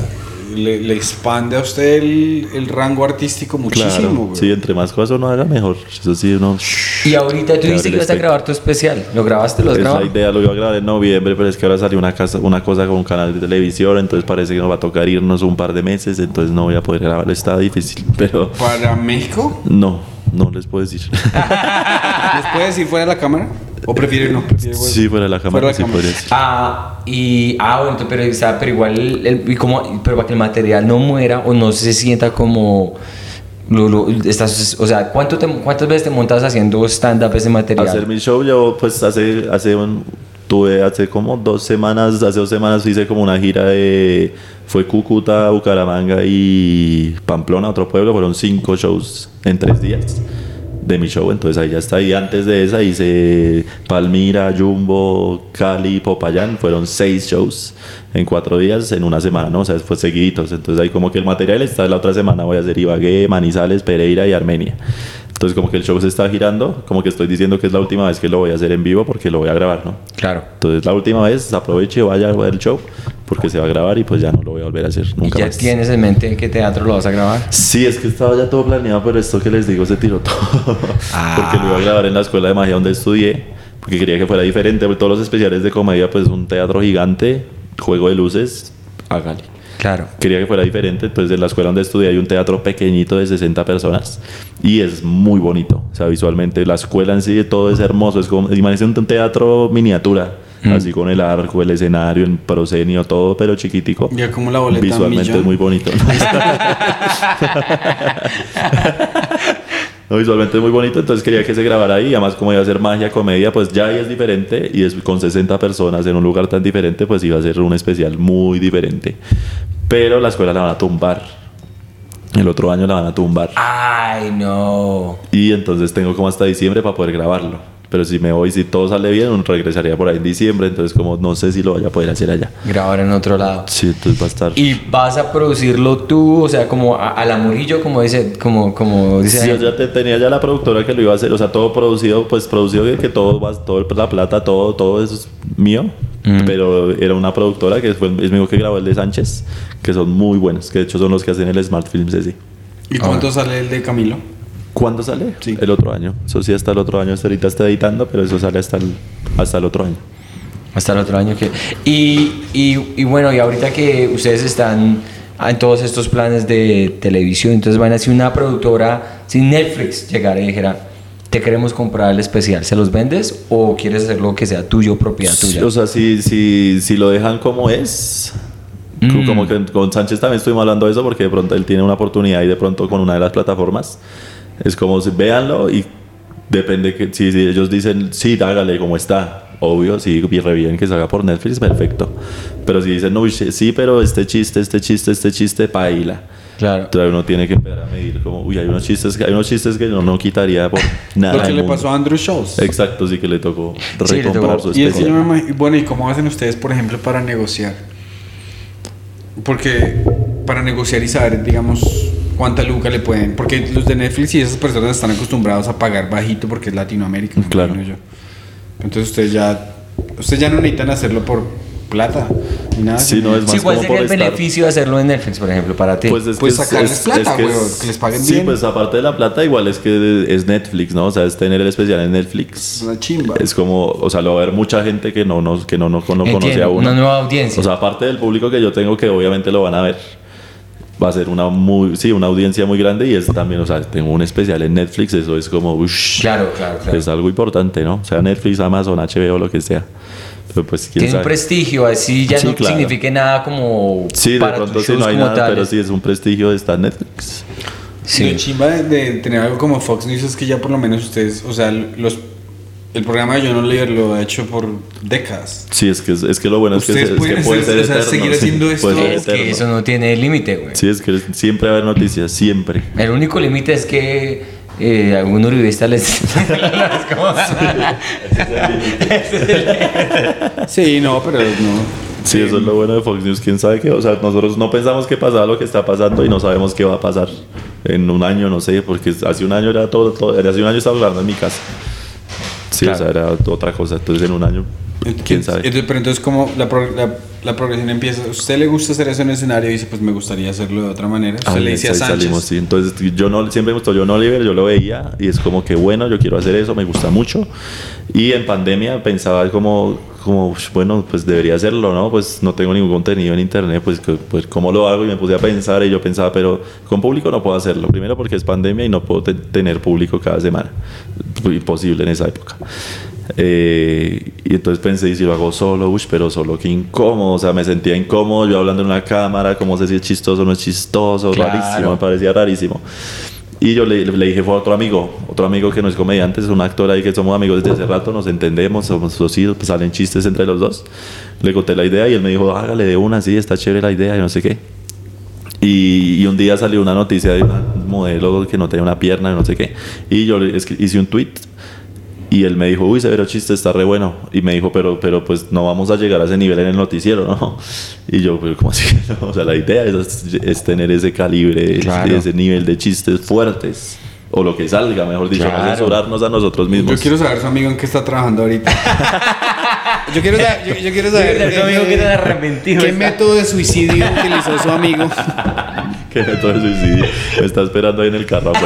le, le expande a usted el, el rango artístico muchísimo, Claro, sí, entre más cosas uno haga, mejor. Eso sí, uno. Y ahorita tú abre que el ibas a grabar tu especial. ¿Lo grabaste? ¿Lo has Esa grabado? idea lo iba a grabar en noviembre, pero es que ahora salió una, casa, una cosa con un canal de televisión, entonces parece que nos va a tocar irnos un par de meses, entonces no voy a poder grabar, está difícil, pero ¿Para México? no, no les puedo decir. ¿Les puede decir fuera de la cámara? ¿O prefiere no? Sí, fuera de la cámara, Fuera de sí la cámara. podría decir. Ah, y, ah, bueno, pero, o sea, pero igual, el, y como, pero para que el material no muera o no se sienta como, lo, lo- estás, o sea, ¿cuánto te- ¿cuántas veces te montas haciendo stand-up ese material? Hacer mi show, yo pues hace, hace un, tuve hace como dos semanas, hace dos semanas hice como una gira de, fue Cúcuta, Bucaramanga y Pamplona, otro pueblo, fueron cinco shows en tres días de mi show, entonces ahí ya está, y antes de esa hice Palmira, Jumbo, Cali, Popayán, fueron seis shows en cuatro días en una semana, ¿no? O sea, fue seguiditos, entonces ahí como que el material está, la otra semana voy a hacer Ibagué, Manizales, Pereira y Armenia. Entonces como que el show se está girando, como que estoy diciendo que es la última vez que lo voy a hacer en vivo porque lo voy a grabar, ¿no? Claro. Entonces la última vez aproveche y vaya a ver el show porque se va a grabar y pues ya no lo voy a volver a hacer ¿Y nunca ya más. tienes en mente en qué teatro lo vas a grabar? Sí, es que estaba ya todo planeado, pero esto que les digo se tiró todo. Porque lo iba a grabar en la escuela de magia donde estudié, porque quería que fuera diferente. Todos los especiales de comedia, pues un teatro gigante, juego de luces, hágale. Claro. Quería que fuera diferente, entonces en la escuela donde estudié hay un teatro pequeñito de 60 personas y es muy bonito. O sea, visualmente la escuela en sí todo es hermoso. Es como, imagínense un teatro miniatura, así con el arco, el escenario, el proscenio, todo, pero chiquitico. Ya como la boleta Visualmente millón. es muy bonito. No, visualmente es muy bonito, entonces quería que se grabara ahí. Además, como iba a ser magia, comedia, pues ya ahí es diferente. Y es con 60 personas en un lugar tan diferente, pues iba a ser un especial muy diferente. Pero la escuela la van a tumbar. El otro año la van a tumbar. Ay, no. Y entonces tengo como hasta diciembre para poder grabarlo. Pero si me voy, si todo sale bien, regresaría por ahí en diciembre. Entonces, como no sé si lo vaya a poder hacer allá. Grabar en otro lado. Sí, entonces va a estar. ¿Y vas a producirlo tú, o sea, como a, a la Murillo, como dice, como, como dice Sí, yo ya te- tenía ya la productora que lo iba a hacer, o sea, todo producido, pues producido que, que todo va, todo el- la plata, todo, todo eso es mío, Mm. pero era una productora que fue el mismo que grabó el de Sánchez, que son muy buenos, que de hecho son los que hacen el Smart Films ese. ¿Y cuánto sale el de Camilo? ¿Cuándo sale? Sí. El otro año. Eso sí, hasta el otro año. Hasta ahorita está editando, pero eso sale hasta el, hasta el otro año. Hasta el otro año que... Y, y, y bueno, y ahorita que ustedes están en todos estos planes de televisión, entonces van a ser una productora, si Netflix llegara y dijera, te queremos comprar el especial, ¿se los vendes o quieres hacerlo que sea tuyo, propiedad Sí, tuya? O sea, si, si, si lo dejan como es. Mm. Como que con Sánchez también estuvimos hablando de eso porque de pronto él tiene una oportunidad y de pronto con una de las plataformas es como véanlo y depende que si, si ellos dicen sí, hágale como está. Obvio, sí, y re bien que se haga por Netflix, perfecto. Pero si dicen, no, sí, pero este chiste, este chiste, este chiste, paila. Claro. Entonces uno tiene que empezar a medir como, uy, hay unos chistes que, hay unos chistes que no, no quitaría por nada. Lo que le pasó a Andrew Schultz. Exacto, sí que le tocó Sí, recomprar tocó. su Y especial. bueno, ¿y cómo hacen ustedes, por ejemplo, para negociar? Porque para negociar y saber, digamos, cuánta luca le pueden. Porque los de Netflix y esas personas están acostumbrados a pagar bajito porque es Latinoamérica. Claro. yo. Entonces ustedes ya, ustedes ya no necesitan hacerlo por plata. Ni nada. Sí, no, es más Sí, ¿cuál como sería el estar. beneficio de hacerlo en Netflix, por ejemplo, para ti? Pues es Pues que es- sacarles es- plata, es que que les paguen Sí, bien. pues aparte de la plata, igual es que es Netflix, ¿no? O sea, es tener el especial en Netflix. Es una chimba. Es como, o sea, lo va a ver mucha gente que no, nos, que no, no, no conoce a uno. una nueva audiencia. O sea, aparte del público que yo tengo, que obviamente lo van a ver, va a ser una muy, sí, una audiencia muy grande y es también, o sea, tengo un especial en Netflix, eso es como, ush, claro, claro, claro. es algo importante, ¿no? O sea, Netflix, Amazon, HBO, lo que sea. Pero pues, quién Tiene un sabe. prestigio, así ya Sí, no claro. signifique nada como Sí, de para pronto tus sí no hay nada, pero tales. sí es un prestigio de estar en Netflix. Sí. Lo chimba de, de tener algo como Fox News es que ya por lo menos ustedes, o sea, los, el programa de Yo No Leer lo ha hecho por décadas. Sí, es que, es que lo bueno es que, Ustedes es pueden que puede hacer- ser o sea, eterno. seguir sí, haciendo esto. puede ser Es que eso no tiene límite, güey. Sí, es que siempre va a haber noticias, siempre. El único límite es que eh, algún uribista les... es como- Sí, no, pero no. Sí, eso es lo bueno de Fox News. Quién sabe qué. O sea, nosotros no pensamos que pasaba lo que está pasando y no sabemos qué va a pasar en un año, no sé, porque hace un año era todo, todo hace un año estaba hablando en mi casa. Sí, Claro. o sea, era otra cosa. Entonces, en un año, quién sabe. Entonces, pero entonces, como la, la, la progresión empieza, ¿a usted le gusta hacer eso en el escenario? Y dice, pues me gustaría hacerlo de otra manera. Usted Ah, le dice a Sánchez. salimos, sí. Entonces, yo no, siempre me gustó yo no Oliver, yo lo veía y es como que bueno, yo quiero hacer eso, me gusta mucho. Y en pandemia pensaba como, como "Ush, bueno, pues debería hacerlo, ¿no? Pues no tengo ningún contenido en internet, pues, pues ¿cómo lo hago? Y me puse a pensar y yo pensaba, pero con público no puedo hacerlo. Primero porque es pandemia y no puedo te- tener público cada semana. Imposible en esa época. Eh, y entonces pensé, y si lo hago solo, uy, pero solo qué incómodo, o sea, me sentía incómodo yo hablando en una cámara, como sé si es chistoso o no es chistoso, Claro. rarísimo, me parecía rarísimo. Y yo le, le dije, fue a otro amigo, otro amigo que no es comediante, es un actor ahí que somos amigos desde hace rato, nos entendemos, somos socios, pues salen chistes entre los dos. Le conté la idea y él me dijo, hágale de una, sí, está chévere la idea y no sé qué. Y, y un día salió una noticia de una modelo que no tenía una pierna y no sé qué. Y yo hice un tweet y él me dijo, uy, severo chiste, está re bueno. Y me dijo, pero, pero pues no vamos a llegar a ese nivel en el noticiero, ¿no? Y yo, pero ¿cómo así? No, O sea, la idea es, es tener ese calibre, Claro. ese nivel de chistes fuertes. O lo que salga, mejor dicho, Claro. no censurarnos a nosotros mismos. Yo quiero saber su amigo en qué está trabajando ahorita. yo, quiero saber, yo, yo quiero saber. Tu amigo que arrepentido ¿Qué está. método de suicidio utilizó su amigo? Que método de suicidio. Me está esperando ahí en el carro.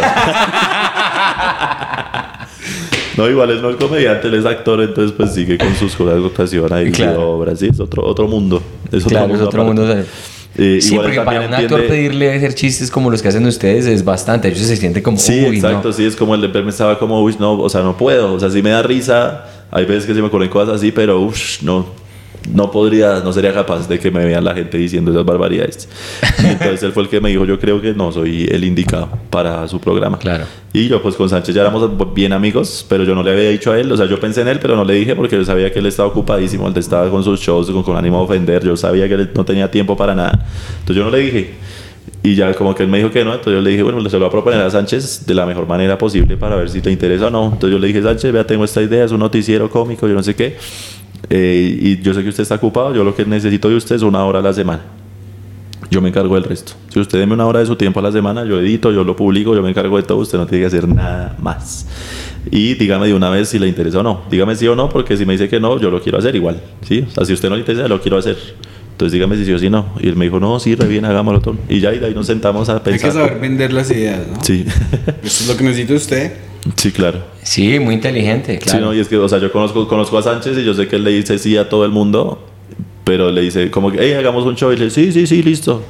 No, igual es no es comediante, él es actor, entonces pues sigue con sus cosas de actuación ahí, Claro. obras, sí, es otro, otro mundo. Es otro Claro, es mundo otro aparte. mundo. Eh, sí, porque para un actor entiende- pedirle hacer chistes como los que hacen ustedes es bastante. Ellos se sienten como, Sí, uy, exacto, no. sí, es como el de Perme estaba como, uy, no, o sea, no puedo, o sea, sí me da risa, hay veces que se me ocurren cosas así, pero, uff, no, no podría, no sería capaz de que me vean la gente diciendo esas barbaridades. Y entonces él fue el que me dijo, yo creo que no soy el indicado para su programa. Claro. Y yo pues con Sánchez ya éramos bien amigos, pero yo no le había dicho a él, o sea, yo pensé en él, pero no le dije porque yo sabía que él estaba ocupadísimo, él estaba con sus shows, con, con ánimo de ofender, yo sabía que él no tenía tiempo para nada. Entonces yo no le dije. Y ya como que él me dijo que no, entonces yo le dije, bueno, se lo voy a proponer a Sánchez de la mejor manera posible para ver si te interesa o no. Entonces yo le dije, Sánchez, vea, tengo esta idea, es un noticiero cómico, yo no sé qué. Eh, y yo sé que usted está ocupado, yo lo que necesito de usted es una hora a la semana. Yo me encargo del resto. Si usted deme una hora de su tiempo a la semana, yo edito, yo lo publico, yo me encargo de todo, usted no tiene que hacer nada más. Y dígame de una vez si le interesa o no. Dígame sí o no, porque si me dice que no, yo lo quiero hacer igual. ¿sí? O sea, si usted no le interesa, lo quiero hacer. Entonces dígame si sí o si no. Y él me dijo, no, sí, re bien, hagámoslo todo. Y ya, y de ahí nos sentamos a Hay pensar. que saber vender las ideas, ¿no? Sí, Eso es lo que necesita usted. sí, claro. Sí, muy inteligente, Sí, claro. no, y es que, o sea, yo conozco, conozco a Sánchez y yo sé que él le dice sí a todo el mundo, pero le dice como que, hey, hagamos un show y le dice, sí, sí, sí, listo.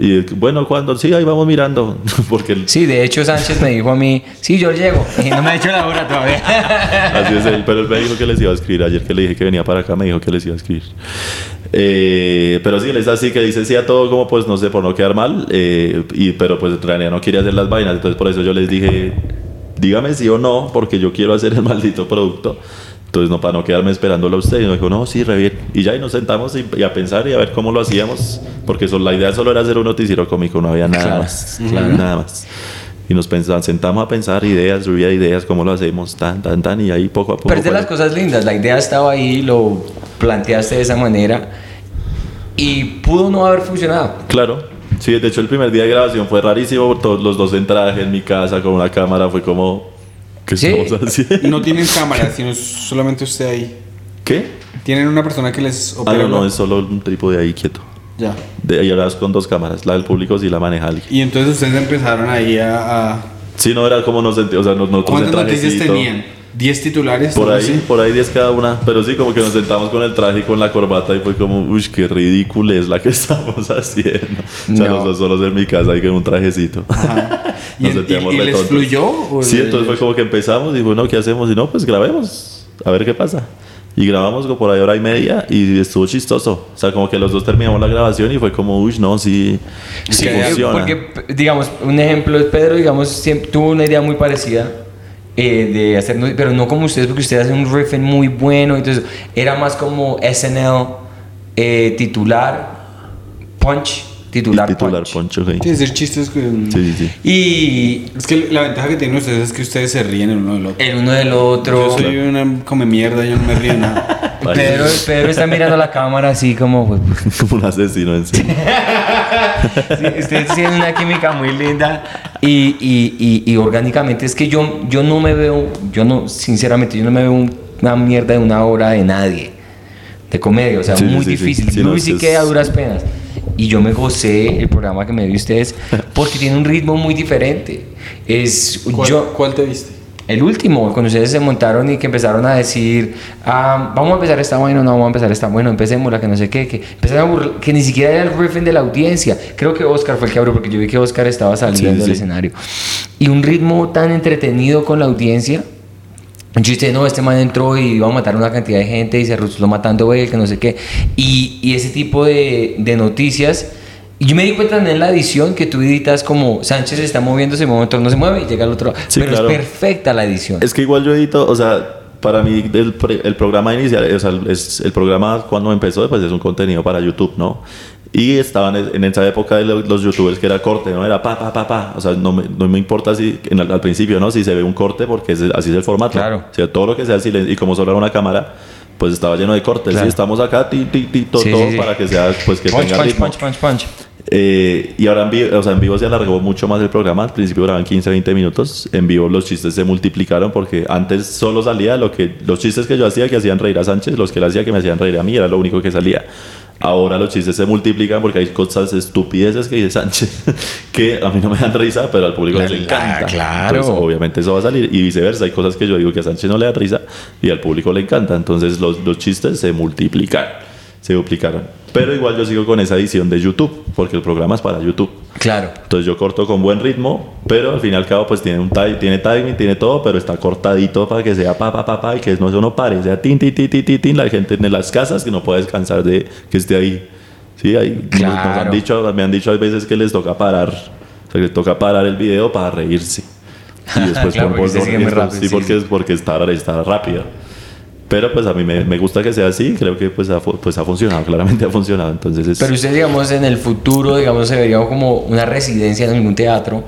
Y bueno, cuando sí, ahí vamos mirando, porque él- Sí, de hecho Sánchez me dijo a mí, sí, yo llego. Y no me ha hecho la hora todavía. así es él, pero él me dijo que les iba a escribir. Ayer que le dije que venía para acá, me dijo que les iba a escribir. Eh, pero sí, él es así que dice sí a todo, como pues no sé, por no quedar mal, eh, y, pero pues en realidad no quería hacer las vainas, entonces por eso yo les dije, dígame sí o no, porque yo quiero hacer el maldito producto. Entonces, no, para no quedarme esperándolo a usted. Y me dijo, no, sí, re bien. Y ya, y nos sentamos y, y a pensar y a ver cómo lo hacíamos. Porque eso, la idea solo era hacer un noticiero cómico, no había nada Claro, más. Nada más. Y nos pensamos, sentamos a pensar ideas, lluvia de ideas, cómo lo hacemos, tan, tan, tan. Y ahí poco a poco. Pero es de las cosas lindas. La idea estaba ahí, lo planteaste de esa manera y pudo no haber funcionado. Claro. Sí, de hecho, el primer día de grabación fue rarísimo. Todos los dos en traje en mi casa con una cámara. Fue como, ¿qué Sí. estamos haciendo? No tienen cámara, sino solamente usted ahí. ¿Qué? ¿Tienen una persona que les Ah, opera? no, no, la- es solo un trípode ahí quieto. Ya. De ahí hablas con dos cámaras. La del público sí la maneja alguien. Y entonces ustedes empezaron ahí a... a- Sí, no era como nos sentíamos, o sea, nos- nosotros ¿Cuántas noticias tenían? ¿10 titulares? Por ahí, así? por ahí 10 cada una, pero sí, como que nos sentamos con el traje y con la corbata y fue como, uy, qué ridícula es la que estamos haciendo. O sea, No. nosotros solos en mi casa ahí con un trajecito. Ajá. ¿Y, Nos y- sentíamos y les retontos. fluyó? o Sí, les- entonces fue como que empezamos y bueno, ¿qué hacemos? Y no, pues grabemos, a ver qué pasa. Y grabamos por ahí hora y media y estuvo chistoso. O sea, como que los dos terminamos la grabación y fue como, uy, no, sí, sí Ok, funciona. Porque, digamos, un ejemplo es Pedro, digamos, siempre tuvo una idea muy parecida eh, de hacer, pero no como ustedes, porque ustedes hacen un riffing muy bueno, entonces era más como SNL eh, titular, punch, titular, titular poncho, ok. Sí, decir chistes con... Sí, sí, sí. Y Es que la ventaja que tienen ustedes es que ustedes se ríen el uno del otro. el uno del otro. Yo soy una come mierda, yo no me río nada. Pedro, Pedro está mirando la cámara así como, pues, Como un asesino en sí. Sí, ustedes tienen una química muy linda y, y, y, y orgánicamente es que yo, yo no me veo, yo no, sinceramente, yo no me veo un- una mierda de una hora de nadie, de comedia, o sea, Sí, sí, muy sí, sí. difícil. Sí, no, Luis sí es- queda a duras penas. Y yo me gocé el programa que me dio ustedes porque tiene un ritmo muy diferente. Es, ¿Cuál, yo, cuál te viste? el último, cuando ustedes se montaron y que empezaron a decir, ah, vamos a empezar esta bueno, no vamos a empezar esta bueno, empecemos la que no sé qué, que empezaron a burlar- que ni siquiera era el riffing de la audiencia. Creo que Oscar fue el que abrió porque yo vi que Oscar estaba saliendo Sí, sí, del sí. escenario. Y un ritmo tan entretenido con la audiencia. Yo dije, no, este man entró y iba a matar una cantidad de gente y se resultó matando él, que no sé qué. Y, y ese tipo de, de noticias. Y yo me di cuenta en la edición que tú editas como Sánchez está moviéndose, en un momento no se mueve y llega el otro. Sí, Pero claro. es perfecta la edición. Es que igual yo edito, o sea, para mí el, el programa inicial, o sea, es, el programa cuando empezó, pues es un contenido para YouTube, ¿no? Y estaban en esa época de lo- los youtubers que era corte, ¿no? Era pa, pa, pa, pa. O sea, no me, no me importa si en al principio, ¿no? Si se ve un corte, porque es- así es el formato. Claro. O sea, todo lo que sea silencio, y como solo era una cámara, pues estaba lleno de cortes. Claro. Y estamos acá, ti, ti, ti, to- Sí, todo sí, sí. para que sea, pues que punch, tenga punch, ritmo. punch, punch, punch. Eh, y ahora en vivo, o sea, en vivo se alargó mucho más el programa. Al principio duraban 15, 20 minutos. En vivo los chistes se multiplicaron porque antes solo salía lo que los chistes que yo hacía que hacían reír a Sánchez, los que él hacía que me hacían reír a mí, era lo único que salía. Ahora los chistes se multiplican porque hay cosas estupideces que dice Sánchez que a mí no me dan risa, pero al público le Claro, encanta. claro. Entonces, obviamente eso va a salir y viceversa. Hay cosas que yo digo que a Sánchez no le da risa y al público le encanta. Entonces los, los chistes se multiplicaron, se duplicaron. Pero igual yo sigo con esa edición de YouTube porque el programa es para YouTube. Claro. Entonces yo corto con buen ritmo, pero al fin y al cabo pues tiene un ti- tiene timing, tiene todo, pero está cortadito para que sea pa pa pa pa y que no, eso no pare, sea tin tin tin tin tin, la gente en las casas que no puede descansar de que esté ahí. Sí, ahí nos- nos, Claro. han dicho, me han dicho a veces que les toca parar, o sea, que les toca parar el video para reírse. Y después Claro, pon- porque rápido, Sí, sí, porque porque está, está rápido. Pero pues a mí me, me gusta que sea así, creo que pues ha, pues ha funcionado, claramente ha funcionado. Entonces es, Pero usted, digamos, en el futuro, digamos, se vería como una residencia en algún teatro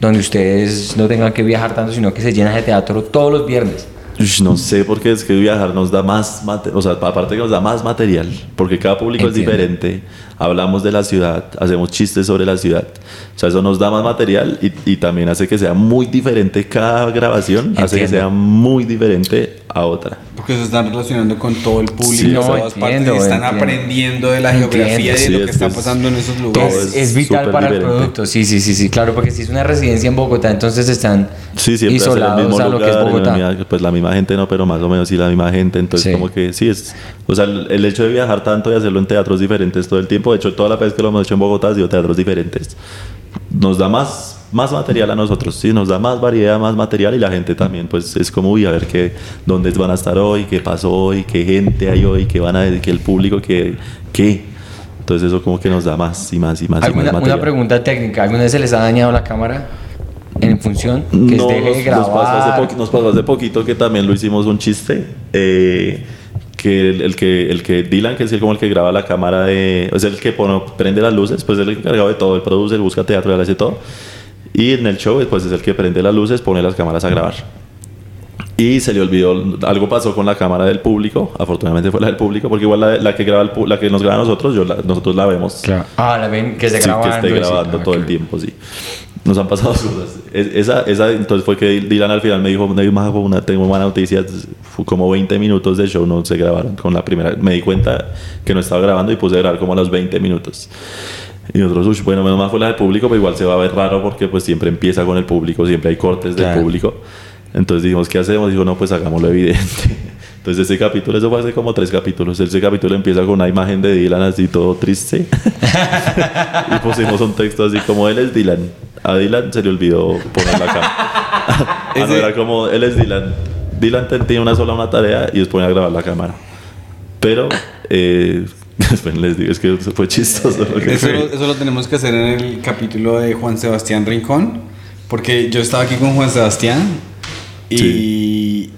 donde ustedes no tengan que viajar tanto, sino que se llena de teatro todos los viernes. Ush, No sé, porque es que viajar nos da más, o sea, aparte que nos da más material, porque cada público Entiendo. es diferente, hablamos de la ciudad, hacemos chistes sobre la ciudad, o sea, eso nos da más material y, y también hace que sea muy diferente cada grabación, hace que sea muy diferente a otra. Porque se están relacionando con todo el público Sí, no, todas entiendo, partes y están entiendo. aprendiendo de la Entiendo. geografía y de Sí, lo que es está es- pasando en esos lugares. Es, es vital para el diferente. producto, sí, sí, sí, sí, claro, porque si es una residencia en Bogotá, entonces están Sí, el isolados mismo a lo que es Bogotá. la misma- pues la misma gente no, pero más o menos sí la misma gente, entonces Sí. como que sí es, o sea, el, el hecho de viajar tanto y hacerlo en teatros diferentes todo el tiempo, de hecho toda la vez que lo hemos hecho en Bogotá ha sido teatros diferentes, nos da más más material a nosotros, sí, nos da más variedad, más material y la gente también, pues es como, uy, a ver qué, dónde van a estar hoy, qué pasó hoy, qué gente hay hoy, qué van a decir, que el público, qué, qué. Entonces eso como que nos da más y más y más y ¿Alguna, más una material. pregunta técnica, ¿alguna vez se les ha dañado la cámara en función? Que No, se deje nos, nos pasó nos pasó hace poquito que también lo hicimos un chiste. eh, que el, el que el que Dylan, que es el, como el que graba la cámara de. Es el que pone, prende las luces, pues es el encargado de todo. Él produce, él busca teatro, él hace todo. Y en el show, pues es el que prende las luces, pone las cámaras a grabar. Y se le olvidó, algo pasó con la cámara del público, afortunadamente fue la del público, porque igual la, la que, graba el la que nos graba a nosotros, yo la- nosotros la vemos Claro. Ah, la ven que se Sí, graba. que esté grabando todo el tiempo, sí. Nos han pasado cosas. Es- esa, esa, entonces fue que Dylan al final me dijo, "No, Majo, una, tengo una noticia. Como 20 minutos de show no se grabaron con la primera. Me di cuenta que no estaba grabando y puse a grabar como a los 20 minutos. Y nosotros, uy, bueno, menos mal fue la del público, pero igual se va a ver raro porque pues siempre empieza con el público, siempre hay cortes del Claro. público. Entonces dijimos, ¿qué hacemos? Dijo, no, pues hagámoslo evidente. Entonces ese capítulo, eso fue hace como tres capítulos. Ese capítulo empieza con una imagen de Dylan así todo triste. y pusimos un texto así como, él es Dylan. A Dylan se le olvidó poner la cámara. ah, no, era como, él es Dylan. Dylan te- tiene una sola una tarea y después a grabar la cámara. Pero, eh, después les digo, es que fue chistoso. lo que Eso lo, eso lo tenemos que hacer en el capítulo de Juan Sebastián Rincón, porque yo estaba aquí con Juan Sebastián y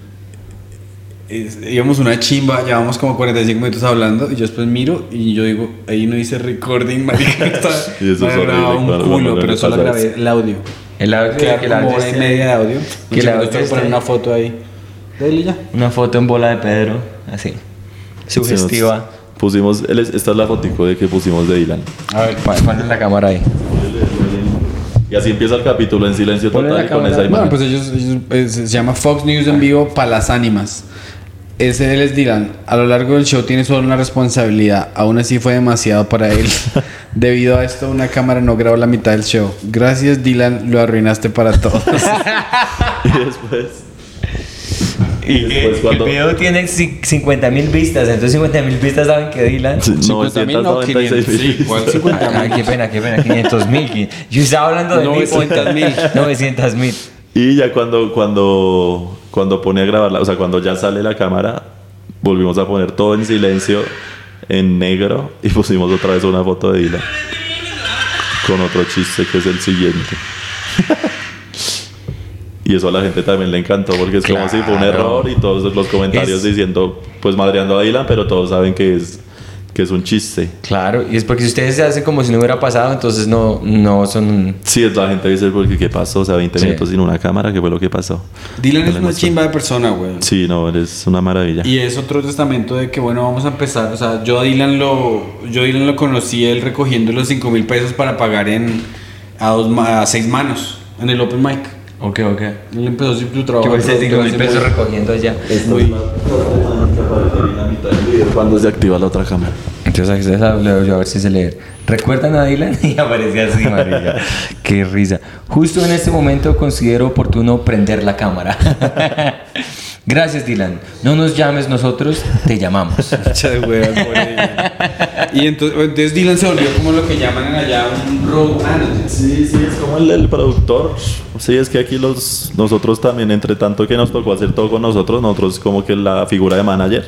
es- íbamos una chimba, llevamos como 45 minutos hablando y yo después miro y yo digo, ahí no dice recording, marica, está, Y eso me es había grabado un culo, pero solo grabé eso. el audio. El audio, que el como audio hora y media de audio. que el le audio poner una foto ahí. De él y ya. Una foto en bola de Pedro, así. Sí, Sugestiva. Pusimos, esta es la fotico de que pusimos de Dylan. A ver, pon- ponle la cámara ahí. Y así empieza el capítulo en silencio Ponle total y con esa imagen. Bueno, pues ellos, se llama Fox News en vivo para las ánimas. Ese él es Dylan. A lo largo del show tiene solo una responsabilidad. Aún así fue demasiado para él. Debido a esto, una cámara no grabó la mitad del show. Gracias, Dylan. Lo arruinaste para todos. y después. Y después que cuando- el video tiene 50 mil vistas, entonces 50 mil vistas saben que Dylan. 50.000 no, 996 500. Sí, igual 50.000. Qué pena, qué pena, 500 mil. Yo estaba hablando de 900.000. 900 mil. Y ya cuando, cuando, cuando pone a grabarla, o sea, cuando ya sale la cámara, volvimos a poner todo en silencio, en negro, y pusimos otra vez una foto de Dylan. Con otro chiste que es el siguiente. y eso a la gente también le encantó, porque es como si fue un error y todos los comentarios Es- diciendo, pues madreando a Dylan, pero todos saben que es, que es un chiste. Claro, y es porque si ustedes se hacen como si no hubiera pasado, entonces no, no son. Sí, es la gente dice, porque ¿qué pasó? O sea, 20 Sí. minutos sin una cámara, ¿qué fue lo que pasó? Dylan es una chimba de persona, güey. Sí, no, eres una maravilla. Y es otro testamento de que, bueno, vamos a empezar. O sea, yo a Dylan lo, yo a Dylan lo conocí él recogiendo los 5 mil pesos para pagar en, a, dos, ma- a seis manos en el Open Mic. Ok, ok. Él empezó su su Que trabajo. fue 5 mil hace pesos muy- recogiendo allá. muy- Cuando se activa la otra cámara. Entonces doy a ver si se lee. ¿Recuerdan a Dylan? Y aparece así, marica. Qué risa. Justo en este momento considero oportuno prender la cámara. Gracias, Dylan. No nos llames, nosotros te llamamos. Y entonces, entonces Dylan se volvió como lo que llaman allá un road manager. Sí, sí, es como el, el productor. Sí, es que aquí los nosotros también, entre tanto que nos tocó hacer todo con nosotros, nosotros como que la figura de manager,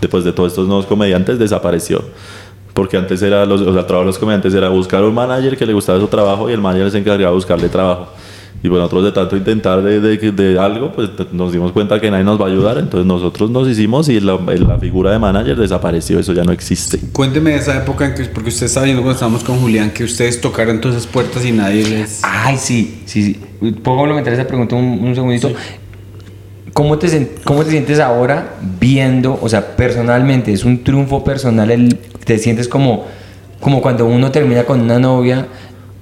después de todos estos nuevos comediantes, desapareció. Porque antes era, los, o sea, el trabajo de los comediantes era buscar un manager que le gustaba su trabajo y el manager se encargaba de buscarle trabajo. Y bueno, nosotros de tanto intentar de, de, de algo, pues nos dimos cuenta que nadie nos va a ayudar, entonces nosotros nos hicimos y la, la figura de manager desapareció, eso ya no existe. Cuénteme de esa época en que, porque usted estaba viendo cuando estábamos con Julián, que ustedes tocaron todas esas puertas y nadie les... Ay, sí, sí, sí. ¿Puedo complementar esa pregunta un, un segundito? ¿Cómo, te, ¿Cómo te sientes ahora viendo, o sea, personalmente, es un triunfo personal, el, te sientes como, como cuando uno termina con una novia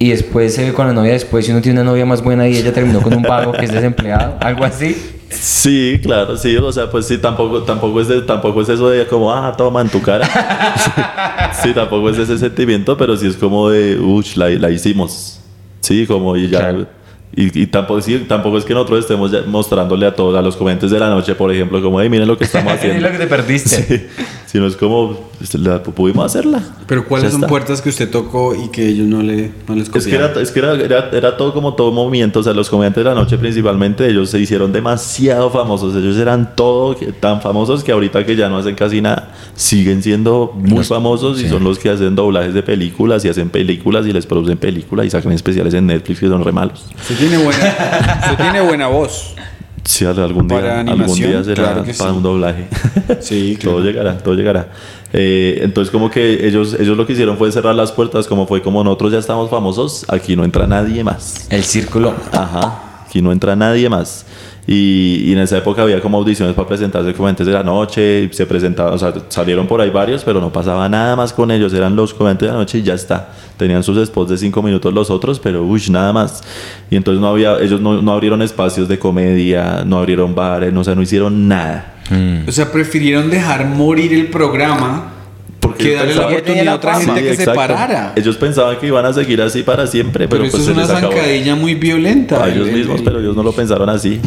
y después se ve con la novia después y uno tiene una novia más buena y ella terminó con un vago que es desempleado, algo así? Sí, claro, sí, o sea, pues sí, tampoco, tampoco, es, de- tampoco es eso de como, ah, toma en tu cara. sí, tampoco es ese sentimiento, pero sí es como de, uff, la, la hicimos. Sí, como y ya. Claro. Y, y tampoco, sí, tampoco es que nosotros estemos ya mostrándole a todos, a los comentes de la noche, por ejemplo, como, hey, miren lo que estamos es haciendo. lo que te perdiste. Sí, sino es como, la- pudimos hacerla. Pero ¿cuáles son puertas que usted tocó y que ellos no, le, no les Es que, era, copiaron? es que era, era- era todo como todo movimiento, o sea, los comediantes de la noche principalmente, ellos se hicieron demasiado famosos, ellos eran todo tan famosos que ahorita que ya no hacen casi nada, siguen siendo muy Los- famosos y sí. son los que hacen doblajes de películas y hacen películas y les producen películas y sacan especiales en Netflix que son re malos. Usted tiene buena, usted tiene buena voz. Sí, algún día, Para algún día será claro para sí. un doblaje. Sí, todo llegará, todo llegará. Eh, entonces como que ellos, ellos lo que hicieron fue cerrar las puertas, como fue como nosotros ya estamos famosos, aquí no entra nadie más. El círculo. Ajá, aquí no entra nadie más. Y, y en esa época había como audiciones para presentarse comediantes de la noche, y se presentaban, o sea, salieron por ahí varios, pero no pasaba nada más con ellos, eran los comediantes de la noche y ya está. Tenían sus spots de cinco minutos los otros, pero uy, nada más. Y entonces no había, ellos no, no abrieron espacios de comedia, no abrieron bares, no, o sea, no hicieron nada. O sea, prefirieron dejar morir el programa Porque que darle la oportunidad a otra Sí, gente que se exacto. parara. Ellos pensaban que iban a seguir así para siempre, Pero, pero, eso pues es se una zancadilla muy violenta. A ellos El- mismos, el- pero ellos no lo pensaron así.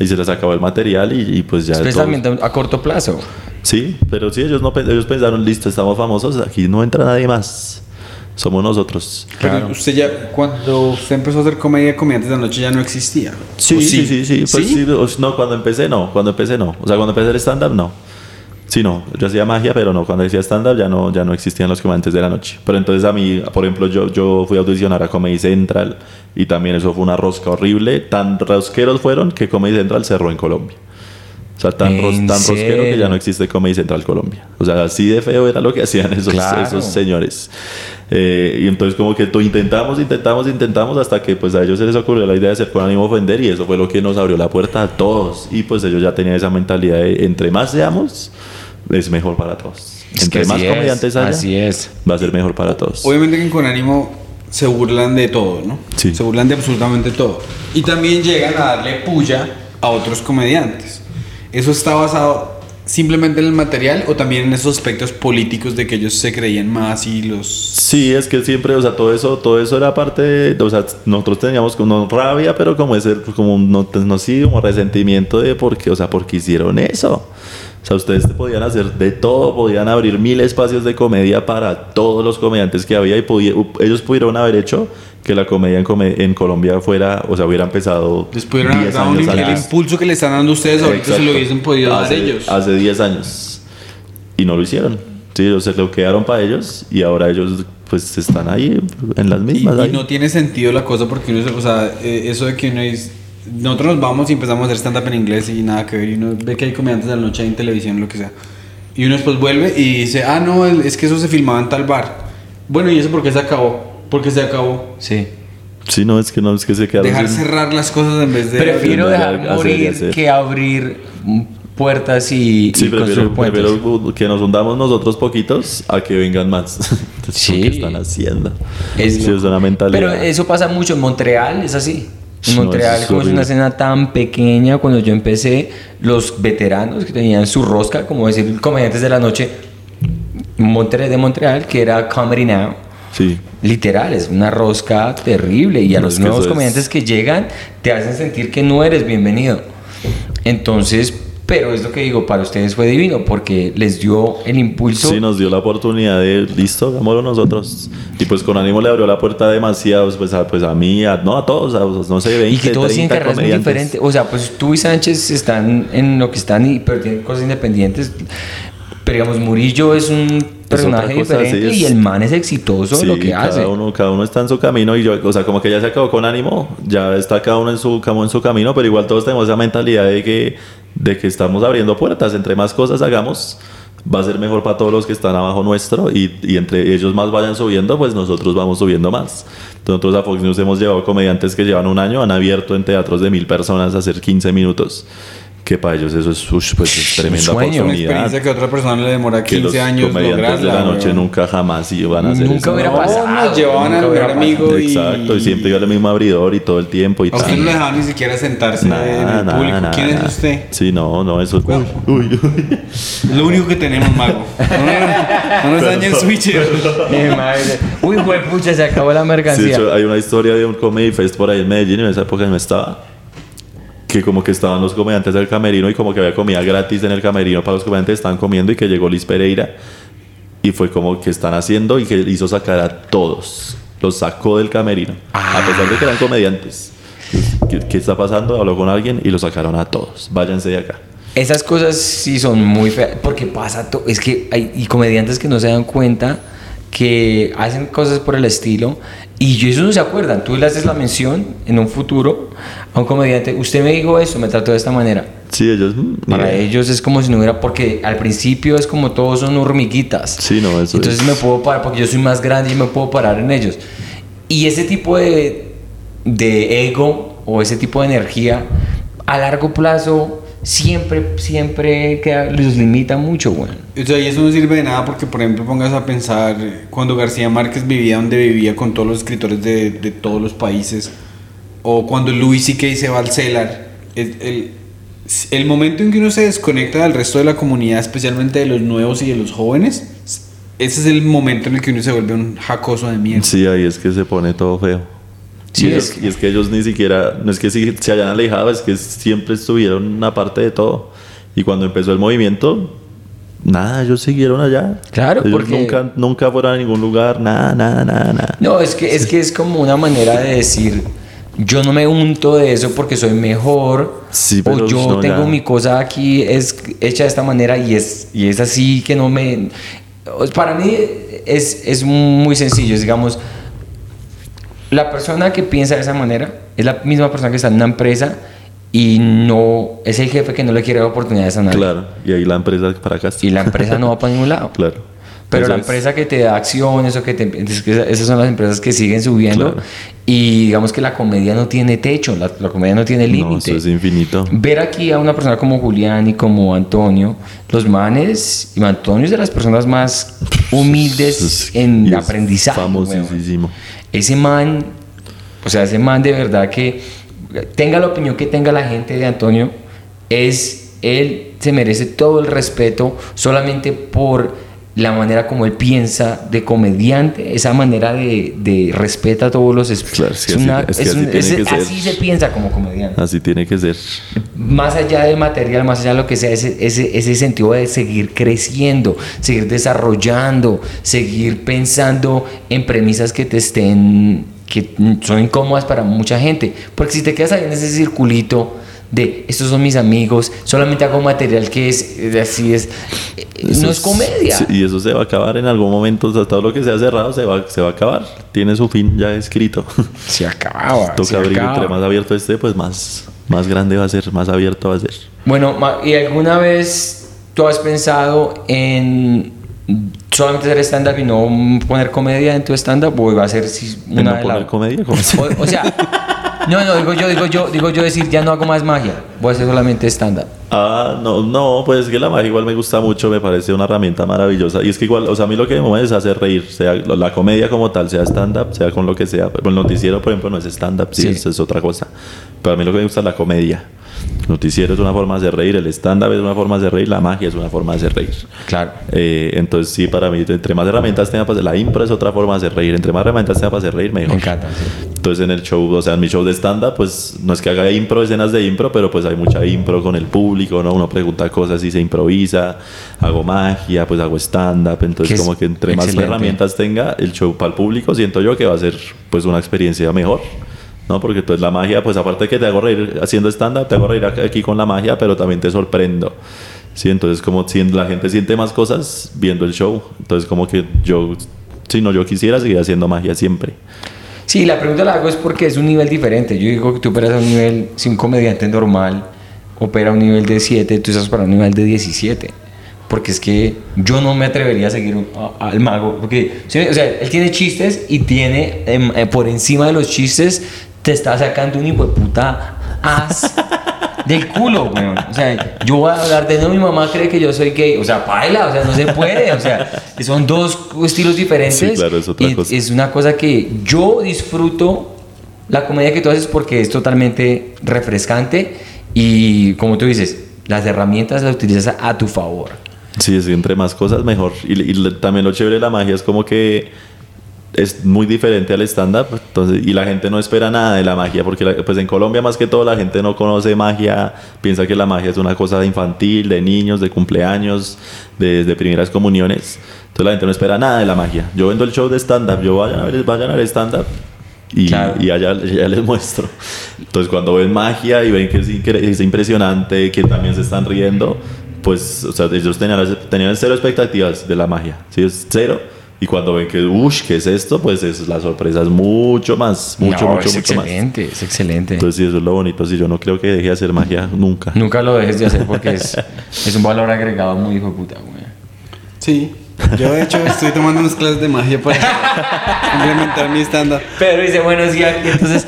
Y se les acabó el material y, y pues ya. todos- Especialmente a corto plazo. Sí, pero sí, ellos, no, ellos pensaron, listo, estamos famosos, aquí no entra nadie más. Somos nosotros. Pero usted ya, cuando usted empezó a hacer comedia, comediantes de la noche ya no existía. Sí, ¿O sí, sí, sí. Pues sí, o- no, cuando empecé no, cuando empecé no. O sea, cuando empecé el stand-up no. Sí, no, yo hacía magia, pero no, cuando hacía stand-up ya no, ya no existían los comediantes de la noche. Pero entonces a mí, por ejemplo, yo, yo fui a audicionar a Comedy Central y también eso fue una rosca horrible. Tan rosqueros fueron que Comedy Central cerró en Colombia. O sea, tan, ros- ¿En tan rosquero que ya no existe Comedy Central Colombia. O sea, así de feo era lo que hacían esos, Claro. esos señores. Eh, y entonces como que intentamos, intentamos, intentamos hasta que pues a ellos se les ocurrió la idea de hacer con ánimo ofender y eso fue lo que nos abrió la puerta a todos. Y pues ellos ya tenían esa mentalidad de entre más seamos, es mejor para todos. Es entre más es, comediantes haya, Así es. va a ser mejor para todos. Obviamente que con ánimo se burlan de todo, ¿no? Sí. Se burlan de absolutamente todo. Y también llegan a darle puya a otros comediantes. ¿Eso está basado simplemente en el material o también en esos aspectos políticos de que ellos se creían más y los... Sí, es que siempre, o sea, todo eso, todo eso era parte de, o sea, nosotros teníamos como rabia, pero como ese, como no, no sí, como resentimiento de por qué, o sea, porque hicieron eso. O sea, ustedes podían hacer de todo, podían abrir mil espacios de comedia para todos los comediantes que había y podía- ellos pudieron haber hecho que la comedia en, come- en Colombia fuera, o sea, hubiera empezado Les pudieron haber 10 dado un- el impulso que le están dando ustedes ahorita se lo Exacto. hubiesen podido dar hace, ellos. Hace 10 años. Y no lo hicieron. Sí, o sea, lo quedaron para ellos y ahora ellos pues están ahí en las Y, mismas. y ahí. no tiene sentido la cosa porque uno, se- o sea, eh, eso de que uno es... Nosotros nos vamos y empezamos a hacer stand-up en inglés y nada que ver. Y uno ve que hay comediantes de la noche en televisión, lo que sea. Y uno después vuelve y dice, ah, no, es que eso se filmaba en tal bar. Bueno, ¿y eso por qué se acabó? Porque se acabó. Sí. Sí, no, es que no, es que se quedaron Dejar sin- cerrar las cosas en vez de... Prefiero de dejar hacer morir hacer. que abrir puertas y, Sí, y prefiero, prefiero que nos hundamos nosotros poquitos a que vengan más. Sí. que están haciendo. Es sí, es una mentalidad. Pero eso pasa mucho en Montreal, es así. En No, Montreal, eso es como es una escena tan pequeña, cuando yo empecé, los veteranos que tenían su rosca, como decir, comediantes de la noche, Monterrey de Montreal, que era Comedy Now, Sí. literal, es una rosca terrible. Y a No, los nuevos es- comediantes que llegan, te hacen sentir que no eres bienvenido. Entonces, pero es lo que digo, para ustedes fue divino, porque les dio el impulso. Sí, nos dio la oportunidad de, listo, hagámoslo nosotros. Y pues con ánimo le abrió la puerta a demasiados, pues a, pues a mí, a, no a todos, a, no sé, 20, Y que todos tienen 30 carreras muy diferentes. O sea, pues tú y Sánchez están en lo que están, y, pero tienen cosas independientes. Pero digamos, Murillo es un personaje cosa, sí, diferente es- y el man es exitoso en Sí, lo que cada hace. Uno, cada uno está en su camino y yo, o sea, como que ya se acabó con ánimo, ya está cada uno en su, como en su camino, pero igual todos tenemos esa mentalidad de que, de que estamos abriendo puertas, entre más cosas hagamos, va a ser mejor para todos los que están abajo nuestro y, y entre ellos más vayan subiendo, pues nosotros vamos subiendo más. Nosotros a Fox News hemos llevado comediantes que llevan un año, han abierto en teatros de mil personas a hacer 15 minutos, que para ellos eso es, ush, pues, es tremenda sueño. Una oportunidad. experiencia que a otra persona le demora que 15 los años comediantes de la lograrla, noche weón. nunca jamás iban a hacer Nunca eso. hubiera No, pasado. nos llevaban nunca al pasado. amigo y... Exacto, y siempre iba al mismo abridor y todo el tiempo y A usted no le dejaban ni siquiera sentarse en Nada, el nada, público. nada, ¿Quién es nada. usted? Sí, no, no, eso. Uy, uy. Es lo único que tenemos, mago. No, no, no nos dañe el switcher. Mi madre. Uy, güey, pucha, se acabó la Sí, mercancía. de hecho, hay una historia de un comedy fest por ahí en Medellín, en esa época no estaba. Que como que estaban los comediantes del camerino y como que había comida gratis en el camerino para los comediantes, estaban comiendo y que llegó Liz Pereira y fue como que están haciendo y que hizo sacar a todos. Los sacó del camerino, a pesar de que eran comediantes. ¿Qué, qué está pasando? Habló con alguien y lo sacaron a todos. Váyanse de acá. Esas cosas sí son muy feas, porque pasa todo, es que hay y comediantes que no se dan cuenta que hacen cosas por el estilo y ellos no se acuerdan, tú le haces la mención en un futuro a un comediante, usted me dijo eso, me trató de esta manera. Sí, ellos. Para mira. ellos es como si no hubiera, porque al principio es como todos son hormiguitas. Sí, no, eso Entonces es. me puedo parar, porque yo soy más grande y me puedo parar en ellos. Y ese tipo de, de ego o ese tipo de energía a largo plazo siempre, siempre queda, los limita mucho, güey. O sea, y eso no sirve de nada porque, por ejemplo, pongas a pensar cuando García Márquez vivía donde vivía con todos los escritores de, de todos los países, o cuando Louis C.K. se va al Cellar, el, el, el momento en que uno se desconecta del resto de la comunidad, especialmente de los nuevos y de los jóvenes, ese es el momento en el que uno se vuelve un jacoso de mierda. Sí, ahí es que se pone todo feo. Sí, y, es es, y es que ellos ni siquiera, no es que si- se hayan alejado, es que siempre estuvieron una parte de todo. Y cuando empezó el movimiento, nada, ellos siguieron allá. Claro, ellos porque- nunca, nunca fueron a ningún lugar, nada, nada, nada, nada. No, es que, es que es como una manera de decir, yo no me unto de eso porque soy mejor, Sí, o pero yo no, tengo ya. mi cosa aquí es hecha de esta manera y es, y es así que no me... Para mí es, es muy sencillo, es, digamos, la persona que piensa de esa manera es la misma persona que está en una empresa y no es el jefe que no le quiere dar oportunidades a nadie. Claro, y ahí la empresa para acá. Y la empresa no va para ningún lado. Claro. Pero Eso la es. empresa que te da acciones o que te... esas son las empresas que siguen subiendo. Claro. Y digamos que la comedia no tiene techo, la, la comedia no tiene No, límite. eso es infinito. Ver aquí a una persona como Julián y como Antonio, los manes, y Antonio es de las personas más humildes Es- en aprendizaje. Famosísimo. Ese man, o sea, ese man de verdad que tenga la opinión que tenga la gente de Antonio, es él se merece todo el respeto solamente por la manera como él piensa de comediante, esa manera de, de respeta a todos los Claro, es que es así- una- es que es así un- tiene es- que ser. así se piensa como comediante Así tiene que ser. más allá del material, más allá de lo que sea, ese, ese, ese sentido de seguir creciendo, seguir desarrollando, seguir pensando en premisas que te estén, que son incómodas para mucha gente. Porque si te quedas ahí en ese circulito de estos son mis amigos, solamente hago material que es eh, así es, eh, Eso no es comedia. y eso se va a acabar en algún momento. O sea, todo lo que sea cerrado se va, se va a acabar. Tiene su fin ya escrito. Se acaba. Toca abrir. Entre más abierto esté, pues más, más grande va a ser, más abierto va a ser. Bueno, ¿y alguna vez tú has pensado en solamente hacer stand-up y no poner comedia en tu stand-up? ¿O va a ser si ¿En una no de poner la- comedia? O, o sea, no, no, digo yo, digo yo, digo yo decir, ya no hago más magia, voy a hacer solamente stand-up. Ah, no, no, pues es que la magia igual me gusta mucho, me parece una herramienta maravillosa. Y es que igual, o sea, a mí lo que me mueve es hacer reír, sea la comedia como tal, sea stand-up, sea con lo que sea. El noticiero, por ejemplo, no es stand-up, sí, Sí. Es, es otra cosa. Pero a mí lo que me gusta es la comedia. Noticiero es una forma de hacer reír, el stand-up es una forma de hacer reír, la magia es una forma de hacer reír. Claro. Eh, entonces, sí, para mí, entre más herramientas tenga para hacer, la impro es otra forma de hacer reír, entre más herramientas tenga para hacer reír, mejor. Me encanta. sí. Entonces en el show, o sea, en mi show de stand-up, pues no es que haga impro, escenas de impro, pero pues hay mucha impro con el público, ¿no? Uno pregunta cosas y se improvisa, hago magia, pues hago stand-up, entonces es como que entre más herramientas tenga el show para el público, siento yo que va a ser pues una experiencia mejor. ¿No? Porque entonces la magia, pues aparte que te hago reír haciendo stand-up, te hago reír aquí con la magia, pero también te sorprendo. Sí, entonces como la gente siente más cosas viendo el show. Entonces como que yo, si no, yo quisiera seguir haciendo magia siempre. Sí, la pregunta la hago es porque es un nivel diferente. Yo digo que tú operas a un nivel, si un comediante normal opera a un nivel de 7, tú estás para un nivel de 17. Porque es que yo no me atrevería a seguir al mago. Porque, o sea, él tiene chistes y tiene, em, eh, por encima de los chistes, te está sacando un hijo de puta as del culo, weón. O sea, yo voy a hablar de no, mi mamá cree que yo soy gay. O sea, baila, o sea, no se puede. O sea, son dos estilos diferentes. Sí, claro, es otra Y cosa. es una cosa que yo disfruto la comedia que tú haces porque es totalmente refrescante y como tú dices, las herramientas las utilizas a, tu favor. Sí, que entre más cosas mejor. Y, y también lo chévere de la magia es como que es muy diferente al stand-up. Entonces, y la gente no espera nada de la magia, porque la- pues en Colombia más que todo la gente no conoce magia, piensa que la magia es una cosa infantil, de niños, de cumpleaños, de, de primeras comuniones. Entonces la gente no espera nada de la magia. Yo vendo el show de stand-up, yo vayan a ver, vayan al stand-up. Y, Claro. y allá, allá les muestro. Entonces, cuando ven magia y ven que es, es impresionante, que también se están riendo, pues, o sea, ellos tenían, tenían cero expectativas de la magia. ¿sí? Es cero. Y cuando ven que, uff, ¿qué es esto? Pues es, la sorpresa es mucho más, mucho, No, mucho, es mucho más. excelente, es excelente. Entonces, sí, eso es lo bonito. Sí, yo no creo que deje de hacer magia nunca. Nunca lo dejes de hacer porque es, es un valor agregado muy hijo de puta, güey. Sí. Yo de hecho estoy tomando unas clases de magia para complementar mi stand-up. Pedro dice, bueno, sí, aquí entonces,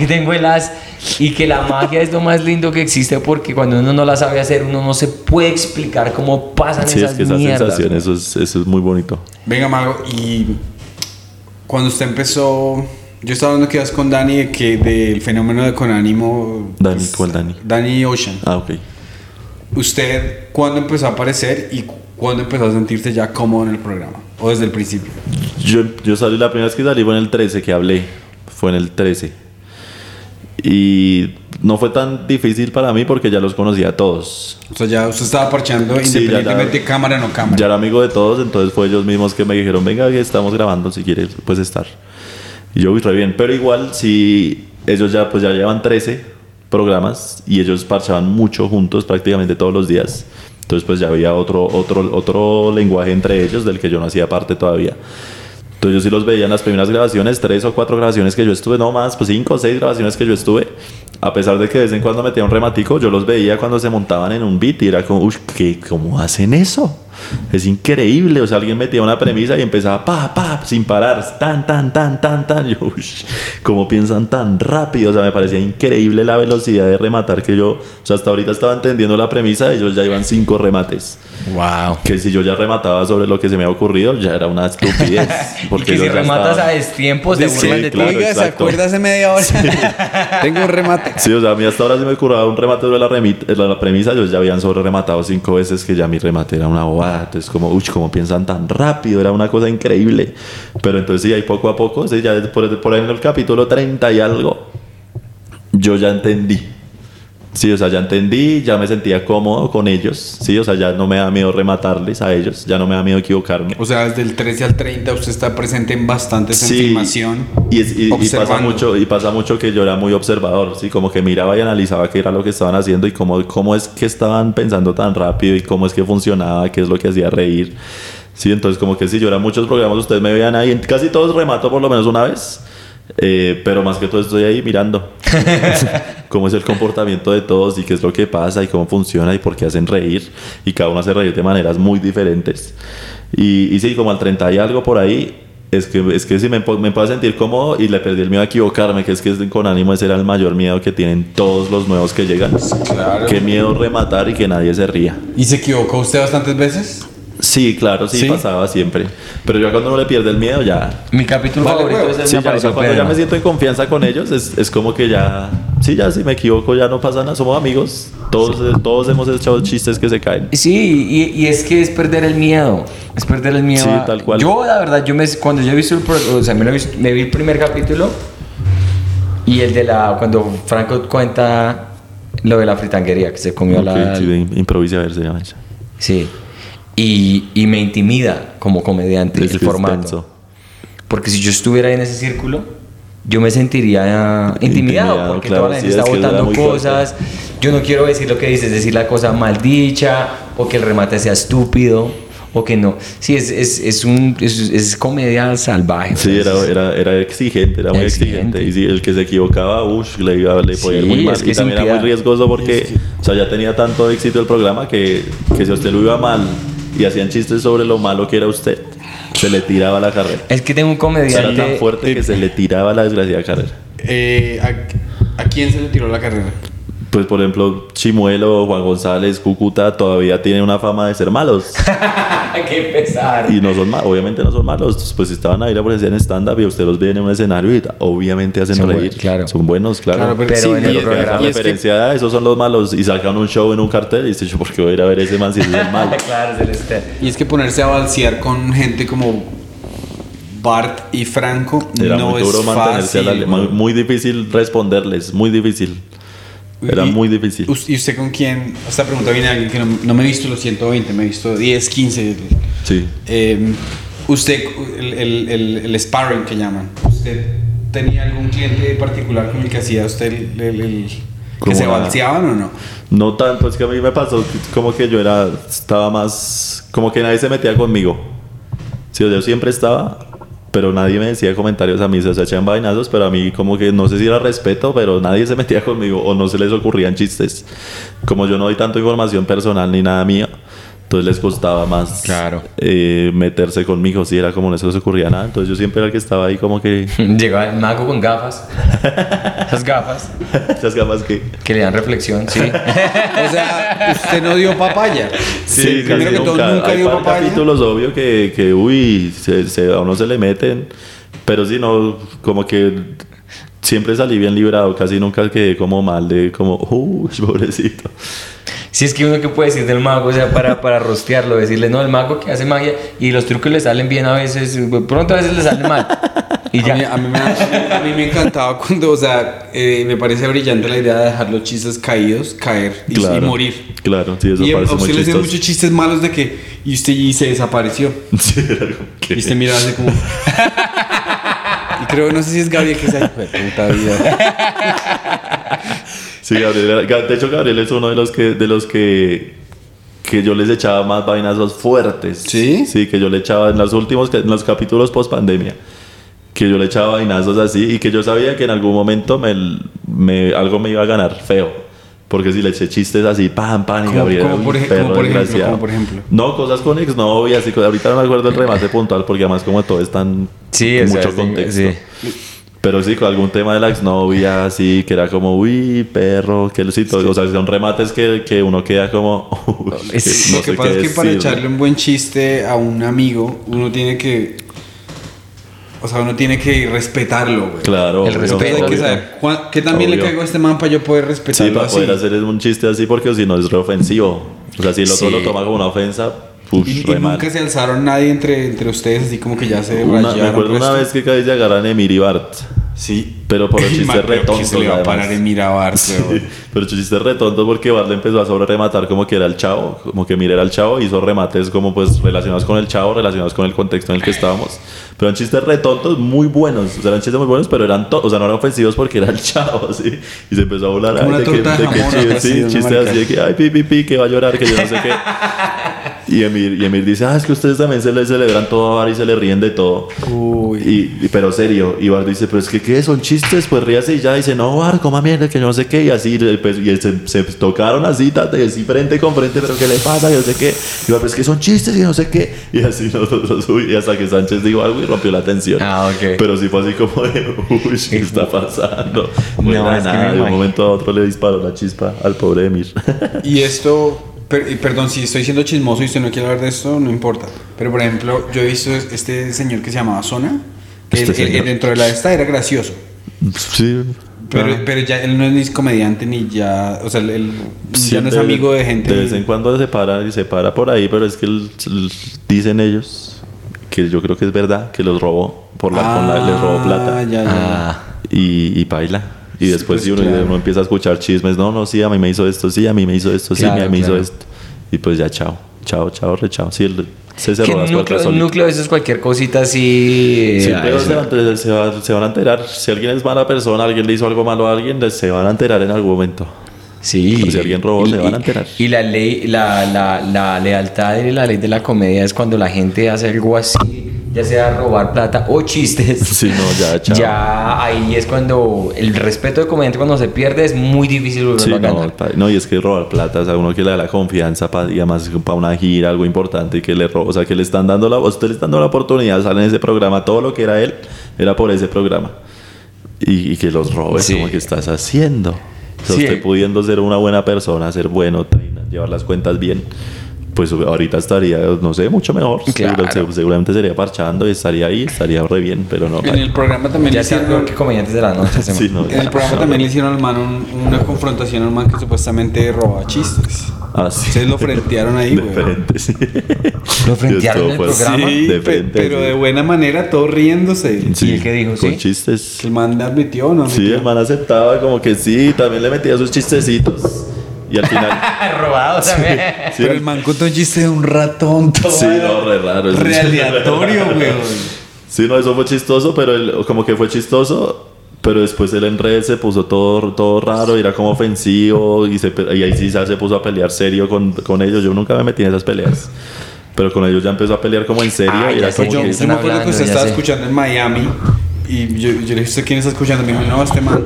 aquí tengo el as. Y que la magia es lo más lindo que existe porque cuando uno no la sabe hacer, uno no se puede explicar cómo pasan Sí, esas es que esa mierdas. sensación, eso es, eso es muy bonito. Venga, Mago, y cuando usted empezó, yo estaba hablando que ibas con Dani de que del fenómeno de con ánimo. Dani, ¿cuál Dani? Dani Ocean. Ah, ok. ¿Usted cuándo empezó a aparecer y cuándo empezó a sentirse ya cómodo en el programa? ¿O desde el principio? Yo, yo salí, la primera vez que salí fue en el 13 que hablé. Fue en el 13. Y no fue tan difícil para mí porque ya los conocía a todos. O sea, ya usted estaba parchando Sí, independientemente de cámara o no cámara. Ya era amigo de todos, entonces fue ellos mismos que me dijeron, venga, estamos grabando, si quieres, puedes estar. Y yo, re bien. Pero igual, si ellos ya, pues ya llevan 13 programas y ellos parchaban mucho juntos prácticamente todos los días. Entonces, pues ya había otro, otro, otro lenguaje entre ellos del que yo no hacía parte todavía. Entonces yo sí los veía en las primeras grabaciones, tres o cuatro grabaciones que yo estuve, no más, pues cinco o seis grabaciones que yo estuve. A pesar de que de vez en cuando metía un rematico, yo los veía cuando se montaban en un beat y era como, ¿qué, ¿cómo hacen eso? Es increíble, o sea, alguien metía una premisa y empezaba pa, pa, sin parar, tan, tan, tan, tan, tan. Yo, uy, ¿cómo piensan tan rápido? O sea, me parecía increíble la velocidad de rematar que yo, o sea, hasta ahorita estaba entendiendo la premisa, ellos ya iban cinco remates. Wow. Que si yo ya remataba sobre lo que se me había ocurrido, ya era una estupidez. Y Porque que si rematas a destiempos, te Sí, burlan de ti. claro, Oiga, ¿se acuerda hace media hora? Tengo un remate. Sí, o sea, a mí hasta ahora sí me curaba un remate sobre la, premisa, ellos ya habían sobre rematado cinco veces que ya mi remate era una Entonces, como, uy, cómo piensan tan rápido, era una cosa increíble. Pero entonces, sí, ahí poco a poco, sí, ya por, por ahí en el capítulo 30 y algo, yo ya entendí. Sí, o sea, ya entendí, ya me sentía cómodo con ellos. Sí, o sea, ya no me da miedo rematarles a ellos, ya no me da miedo equivocarme. O sea, desde el 13 al 30 usted está presente en bastantes Sí, filmación. Y, es- y- y pasa mucho y pasa mucho que yo era muy observador, sí, como que miraba y analizaba qué era lo que estaban haciendo y cómo, cómo es que estaban pensando tan rápido y cómo es que funcionaba, qué es lo que hacía reír. Sí, entonces como que si yo era muchos programas, ustedes me veían ahí, en casi todos remato por lo menos una vez. Eh, pero más que todo estoy ahí mirando cómo es el comportamiento de todos y qué es lo que pasa y cómo funciona y por qué hacen reír y cada uno hace reír de maneras muy diferentes y, y sí, como al 30 y algo por ahí es que, es que sí me, me puedo sentir cómodo y le perdí el miedo a equivocarme, que es que con ánimo ese era el mayor miedo que tienen todos los nuevos que llegan. Claro. Qué miedo rematar y que nadie se ría. ¿Y se equivocó usted bastantes veces? Sí, claro, sí, ¿Sí? pasaba siempre. Pero yo cuando uno le pierde el miedo ya... Mi capítulo Vale, favorito huevo. es el Sí, de ya, o sea, cuando ya me siento en confianza con ellos, es, es como que ya... Sí, ya si me equivoco ya no pasa nada, somos amigos. Todos, eh, todos hemos echado chistes que se caen. Sí, y, y es que es perder el miedo. Es perder el miedo. Sí, a- tal cual. Yo, la verdad, yo me, cuando yo he visto el pro- o sea, me, lo he visto- me vi el primer capítulo y el de la. Cuando Franco cuenta lo de la fritanguería que se comió la. Ok, sí, improvisa a ver, se llama. Sí. Y, y me intimida como comediante Es el que es formato. Porque si yo estuviera en ese círculo, yo me sentiría intimidado, Intimidado, porque claro, toda la sí, gente es está que votando muy fuerte. cosas. Yo no quiero decir lo que dices, decir la cosa maldicha, o que el remate sea estúpido, o que no. Sí, es, es, es, un, es, es comedia salvaje. Sí, era, era, era exigente, era muy Exigente. exigente. Y si el que se equivocaba, uff, le, iba, le podía ir Sí, muy mal. es que y también era muy riesgoso porque, o sea, ya tenía tanto éxito el programa que, que si a usted lo iba mal y hacían chistes sobre lo malo que era usted, se le tiraba la carrera. Es que tengo un Era tan comediante. fuerte que se le tiraba la desgraciada carrera. Eh, ¿a, a quién se le tiró la carrera? Pues, por ejemplo, Chimuelo, Juan González, Cúcuta todavía tienen una fama de ser malos. Qué pesar. Y no son malos, obviamente no son malos. Pues estaban ahí, por en stand-up y usted los ve en un escenario y obviamente hacen Son reír. buenos, claro. Son buenos, claro. Claro, Pero sí, en el y- Pero programa. es que- esos son los malos y sacan un show en un cartel y dice yo por qué voy a ir a ver ese man si es el malo claro, Celeste. Y es que ponerse a balsear con gente como Bart y Franco era no muy es duro mantenerse fácil. a la- muy difícil responderles muy difícil era muy difícil ¿Y usted con quién? Esta pregunta viene de alguien que no, no me he visto los 120, me he visto 10, 15. sí Eh, usted, el, el, el, el sparring que llaman, ¿usted tenía algún cliente particular con el que hacía usted el, que se la- balseaban o no? no tanto es que a mí me pasó como que yo era estaba más como que nadie se metía conmigo sí, yo siempre estaba pero nadie me decía comentarios a mí, se echaban vainazos, pero a mí como que no sé si era respeto, pero nadie se metía conmigo o no se les ocurrían chistes. Como yo no doy tanto información personal ni nada mía, Entonces les costaba más Claro. eh, meterse conmigo, si era como no se les ocurría nada. Entonces yo siempre era el que estaba ahí como que... Llegaba el mago con gafas. Esas gafas Esas gafas que... que le dan reflexión, sí. O sea, usted no dio papaya. Sí, primero casi que todo, nunca. nunca Hay dio papaya. capítulos, obvio, que, que uy, se, se- a uno se le meten. Pero sí, no, como que siempre salí bien librado. Casi nunca quedé como mal de como, uy, pobrecito. Si es que uno que puede decir del mago, o sea, para, para rostearlo, decirle, no, el mago que hace magia y los trucos le salen bien a veces, pronto a veces le salen mal. Y A mí, ya. a, mí me, a mí me encantaba cuando, o sea, eh, me parece brillante la idea de dejar los chistes caídos, caer y, y morir. Claro, sí, eso y a parece muy usted le muchos chistes malos de que y usted y se desapareció. Sí, era como que- Y usted miraba así como. y creo, no sé si es Gabriel que de puta vida. Sí, Gabriel de hecho Gabriel es uno de los que de los que que yo les echaba más vainazos fuertes. ¿Sí? Sí, que yo le echaba en los últimos en los capítulos post pandemia. Que yo le echaba vainazos así y que yo sabía que en algún momento me, me- algo me iba a ganar feo. Porque si le eché chistes así, pam, pam, y Gabriel como por ej- perro como por ejemplo, como por ejemplo. No, cosas con exnovias y cosas. Ahorita no me acuerdo el remate puntual porque además como todo es tan... Sí, con o sea, mucho sí, contexto. sí. Pero sí, con algún tema de la exnovia, así, que era como, uy, perro, que sí, todo, o sea, son remates que, que uno queda como, uy, Es- no Lo que sé pasa qué es que para decir. echarle un buen chiste a un amigo, uno tiene que. O sea, uno tiene que respetarlo, güey. Claro, El respeto. Entonces hay que saber qué también le Obvio. caigo a este man para yo poder Sí, respetarlo para así. poder hacer un chiste así, porque si no es reofensivo. O sea, si el otro Sí. lo toma como una ofensa, Y, y mal. nunca se alzaron nadie entre, entre ustedes, así como que ya se Una- me acuerdo una resto. vez que casi se agarran Emir y Bart. Sí. Pero por pero retontos. que se le va a parar en Mirabar, weón. Pero chiste retonto porque Bart le empezó a sobre rematar como que era el chavo, como que mira era el chavo, hizo remates como pues relacionados con el chavo, relacionados con el contexto en el que estábamos. Pero eran chistes retontos muy buenos, o sea, eran chistes muy buenos, pero eran o sea, no eran ofensivos porque era el chavo, ¿sí? Y se empezó a volar una de que, de que chiste, sí, una chistes así de que ay pi pi pi que va a llorar, que yo no sé qué. Y Emir, y Emir dice, ah, es que ustedes también se le celebran todo a Bar y se le ríen de todo. Uy. Y, y- pero serio, y dice, pero es que ¿qué? Son chistes, pues ríase y ya dice, no, Bart, coma mierda, que yo no sé qué, y así, pues, y se, se tocaron así, tate, así frente con frente, pero ¿qué le pasa? Yo no sé qué, y Bart, pues que son chistes y no sé qué, y así nosotros, uy, y hasta que Sánchez dijo algo y rompió la tensión. Ah, ok. Pero sí fue así como de, uy, ¿qué está pasando? No, es que me nada, de un momento a otro le disparó la chispa al pobre Emir. Y esto, per- perdón, si estoy siendo chismoso y usted no quiere hablar de esto, no importa. Pero por ejemplo, yo he visto este señor que se llamaba Zona, que Este él- él- señor. dentro de la esta era gracioso. sí. Pero, pero ya él no es ni comediante ni ya, o sea, él, Sí, ya no es de- amigo de gente. De vez en cuando se para y se para por ahí, pero es que el- el- dicen ellos que yo creo que es verdad que los robó por la, con la- les robó plata Ah, ya, ya. Ah, y, y baila. Y Sí, después pues, si uno, claro. uno empieza a escuchar chismes, no, no, sí, a mí me hizo esto, sí, a mí me hizo esto, sí, a mí me hizo esto. Y pues ya, chao, chao, chao, re chao. Sí, él se cerró las núcleo, de eso es cualquier cosita así. Sí, ah, pero se, van a enterar- se va- se van a enterar. Si alguien es mala persona, alguien le hizo algo malo a alguien, se van a enterar en algún momento. Sí. Si alguien robó, Y- se van a enterar. Y la ley, la, la, la lealtad y la ley de la comedia es cuando la gente hace algo así, ya sea robar plata o chistes. Sí, no, ya, chao. Ya ahí es cuando el respeto de comediante cuando se pierde es muy difícil volverlo Sí, a no, ganar. pa- no, y es que robar plata, o sea, uno que le da la confianza para, y además para una gira, algo importante, y que le roba, o sea, que le están dando la, usted le están dando la oportunidad, sale en ese programa, todo lo que era él, era por ese programa. Y, y que los robes, Sí. como que estás haciendo. O sea, Sí. usted pudiendo ser una buena persona, ser bueno, llevar las cuentas bien, pues ahorita estaría, no sé, mucho mejor. Claro. Seguro- seguramente sería parchando y estaría ahí, estaría re bien, pero no. En el programa también Ya le hicieron, que comediantes de la noche. Sí, no, en el programa también le hicieron al man un- una confrontación al man que supuestamente roba chistes. Ah, sí. Ustedes lo frentearon ahí, De güey. frente, sí. ¿Lo frentearon en el fue así, programa? Sí, de pe- frente, pero sí. de buena manera, todo riéndose. ¿Y el qué dijo, Con sí? chistes. El man admitió, ¿no? Sí, admitió? el man aceptaba como que sí, también le metía sus chistecitos. Y al final. Robado también. sí, Pero el man contó un chiste de un ratón todo Sí, no, re raro. re aleatorio, güey. Sí, no, eso fue chistoso, pero él, como que fue chistoso. Pero después el enredo se puso todo, todo raro, y era como ofensivo y, se, y ahí sí se puso a pelear serio con, con ellos. Yo nunca me metí en esas peleas. Pero con ellos ya empezó a pelear como en serio. Ah, y ya era sé como Yo, que- yo me acuerdo que hablando, usted ya estaba sé. escuchando en Miami y yo, yo le dije, ¿usted quién está escuchando? Me dijo, no, este man.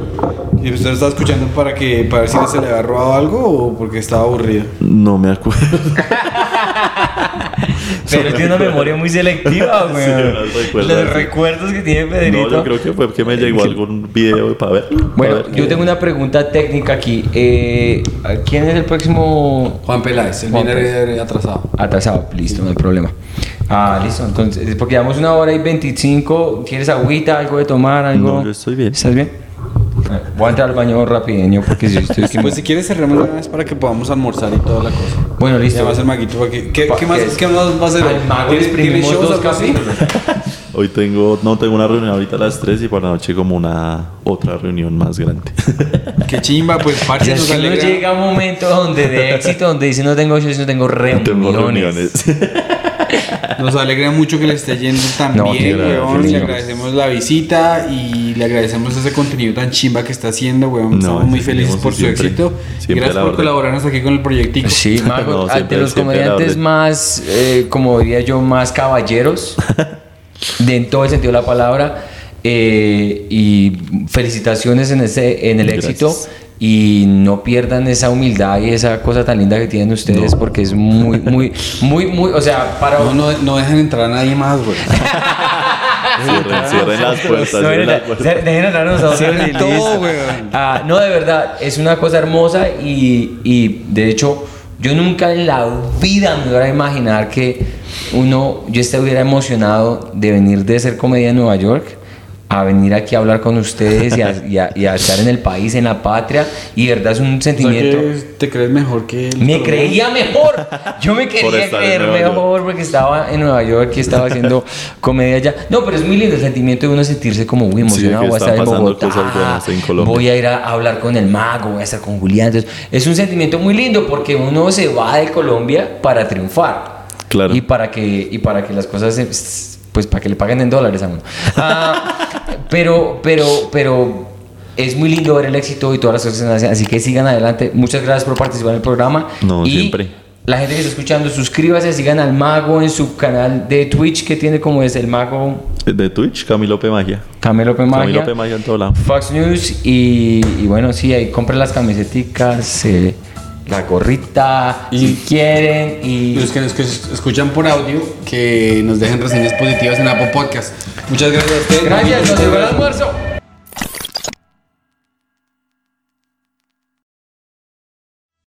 Y usted lo estaba escuchando para, que, para ver si no se le había robado algo o porque estaba aburrido. No me acuerdo. Pero tiene una memoria muy selectiva, güey. Sí, los recuerdos, Los sí. recuerdos que tiene Pedrito. No, yo creo que fue que me llegó algún video para ver. Bueno, pa' ver yo qué- tengo una pregunta técnica aquí. Eh, ¿Quién es el próximo Juan Peláez, el Juan viene atrasado. atrasado? Listo, no hay problema. Ah, listo. Entonces, porque llevamos una hora y 25. ¿Quieres agüita, algo de tomar, algo? No, yo estoy bien. ¿Estás bien? Eh, Voy a entrar al baño rapideño porque si estoy Pues si quieres cerremos una vez para que podamos almorzar y toda la cosa. Bueno, listo. además el maguito para que... ¿Qué, Pa- qué más, ¿qué es? ¿Qué más va a hacer? hoy? Al mago le ¿Tiene- tiene exprimimos shows, dos capítulos. Hoy tengo, no tengo una reunión ahorita a las 3 y por la noche como una otra reunión más grande. Qué chimba, pues parce, nos alegra. llega a un momento donde de éxito, donde dice no tengo shows, no tengo reuniones. tengo reuniones. Nos alegra mucho que le esté yendo tan No, bien, weón. Le agradecemos la visita y le agradecemos ese contenido tan chimba que está haciendo, weón. No, Estamos muy felices por su siempre, éxito. siempre Gracias por colaborarnos aquí con el proyectico. Sí, Mago, No, siempre- de los comediantes más, eh, como diría yo, más caballeros, de en todo el sentido de la palabra. eh, y felicitaciones en, ese, en el Gracias. éxito. Y no pierdan esa humildad y esa cosa tan linda que tienen ustedes, porque es muy, muy, muy, muy. O sea, para. No, no, no dejen entrar a nadie más, güey. cierren, cierren las puertas, cierren las puertas. Dejen hablar nosotros Cierren y todo. Ah, no, de verdad, es una cosa hermosa y, y de hecho yo nunca en la vida me hubiera imaginar que uno, yo estuviera emocionado de venir de ser comedia en Nueva York a venir aquí a hablar con ustedes y a, y a- y a estar en el país, en la patria y de verdad es un O sea, sentimiento... que te crees mejor que Me creía mejor. Yo me quería creer mejor porque estaba en Nueva York y estaba haciendo comedia allá. No, pero es muy lindo el sentimiento de uno sentirse como muy emocionado. voy a estar en Bogotá. cosas buenas en Colombia. Voy a ir a hablar con el mago, voy a estar con Julián. Entonces, es un sentimiento muy lindo porque uno se va de Colombia para triunfar. Claro. Y para que, y para que las cosas, se- pues para que le paguen en dólares a uno. Ah, pero, pero, pero es muy lindo ver el éxito y todas las cosas que se hacen. Así que sigan adelante. Muchas gracias por participar en el programa. No, y siempre. La gente que está escuchando, suscríbase, sigan al mago en su canal de Twitch que tiene como es el mago De Twitch, Camilo P. Magia. Camelo P. Magia. Camilo P. Magia en todo lado. Fox News y, y bueno, sí, ahí compren las camisetas, eh, la gorrita, Y- si quieren y... Y los que nos escuchan por audio, que nos dejen reseñas positivas en Apple Podcast. Muchas gracias a ustedes. Gracias, nos llegó el almuerzo.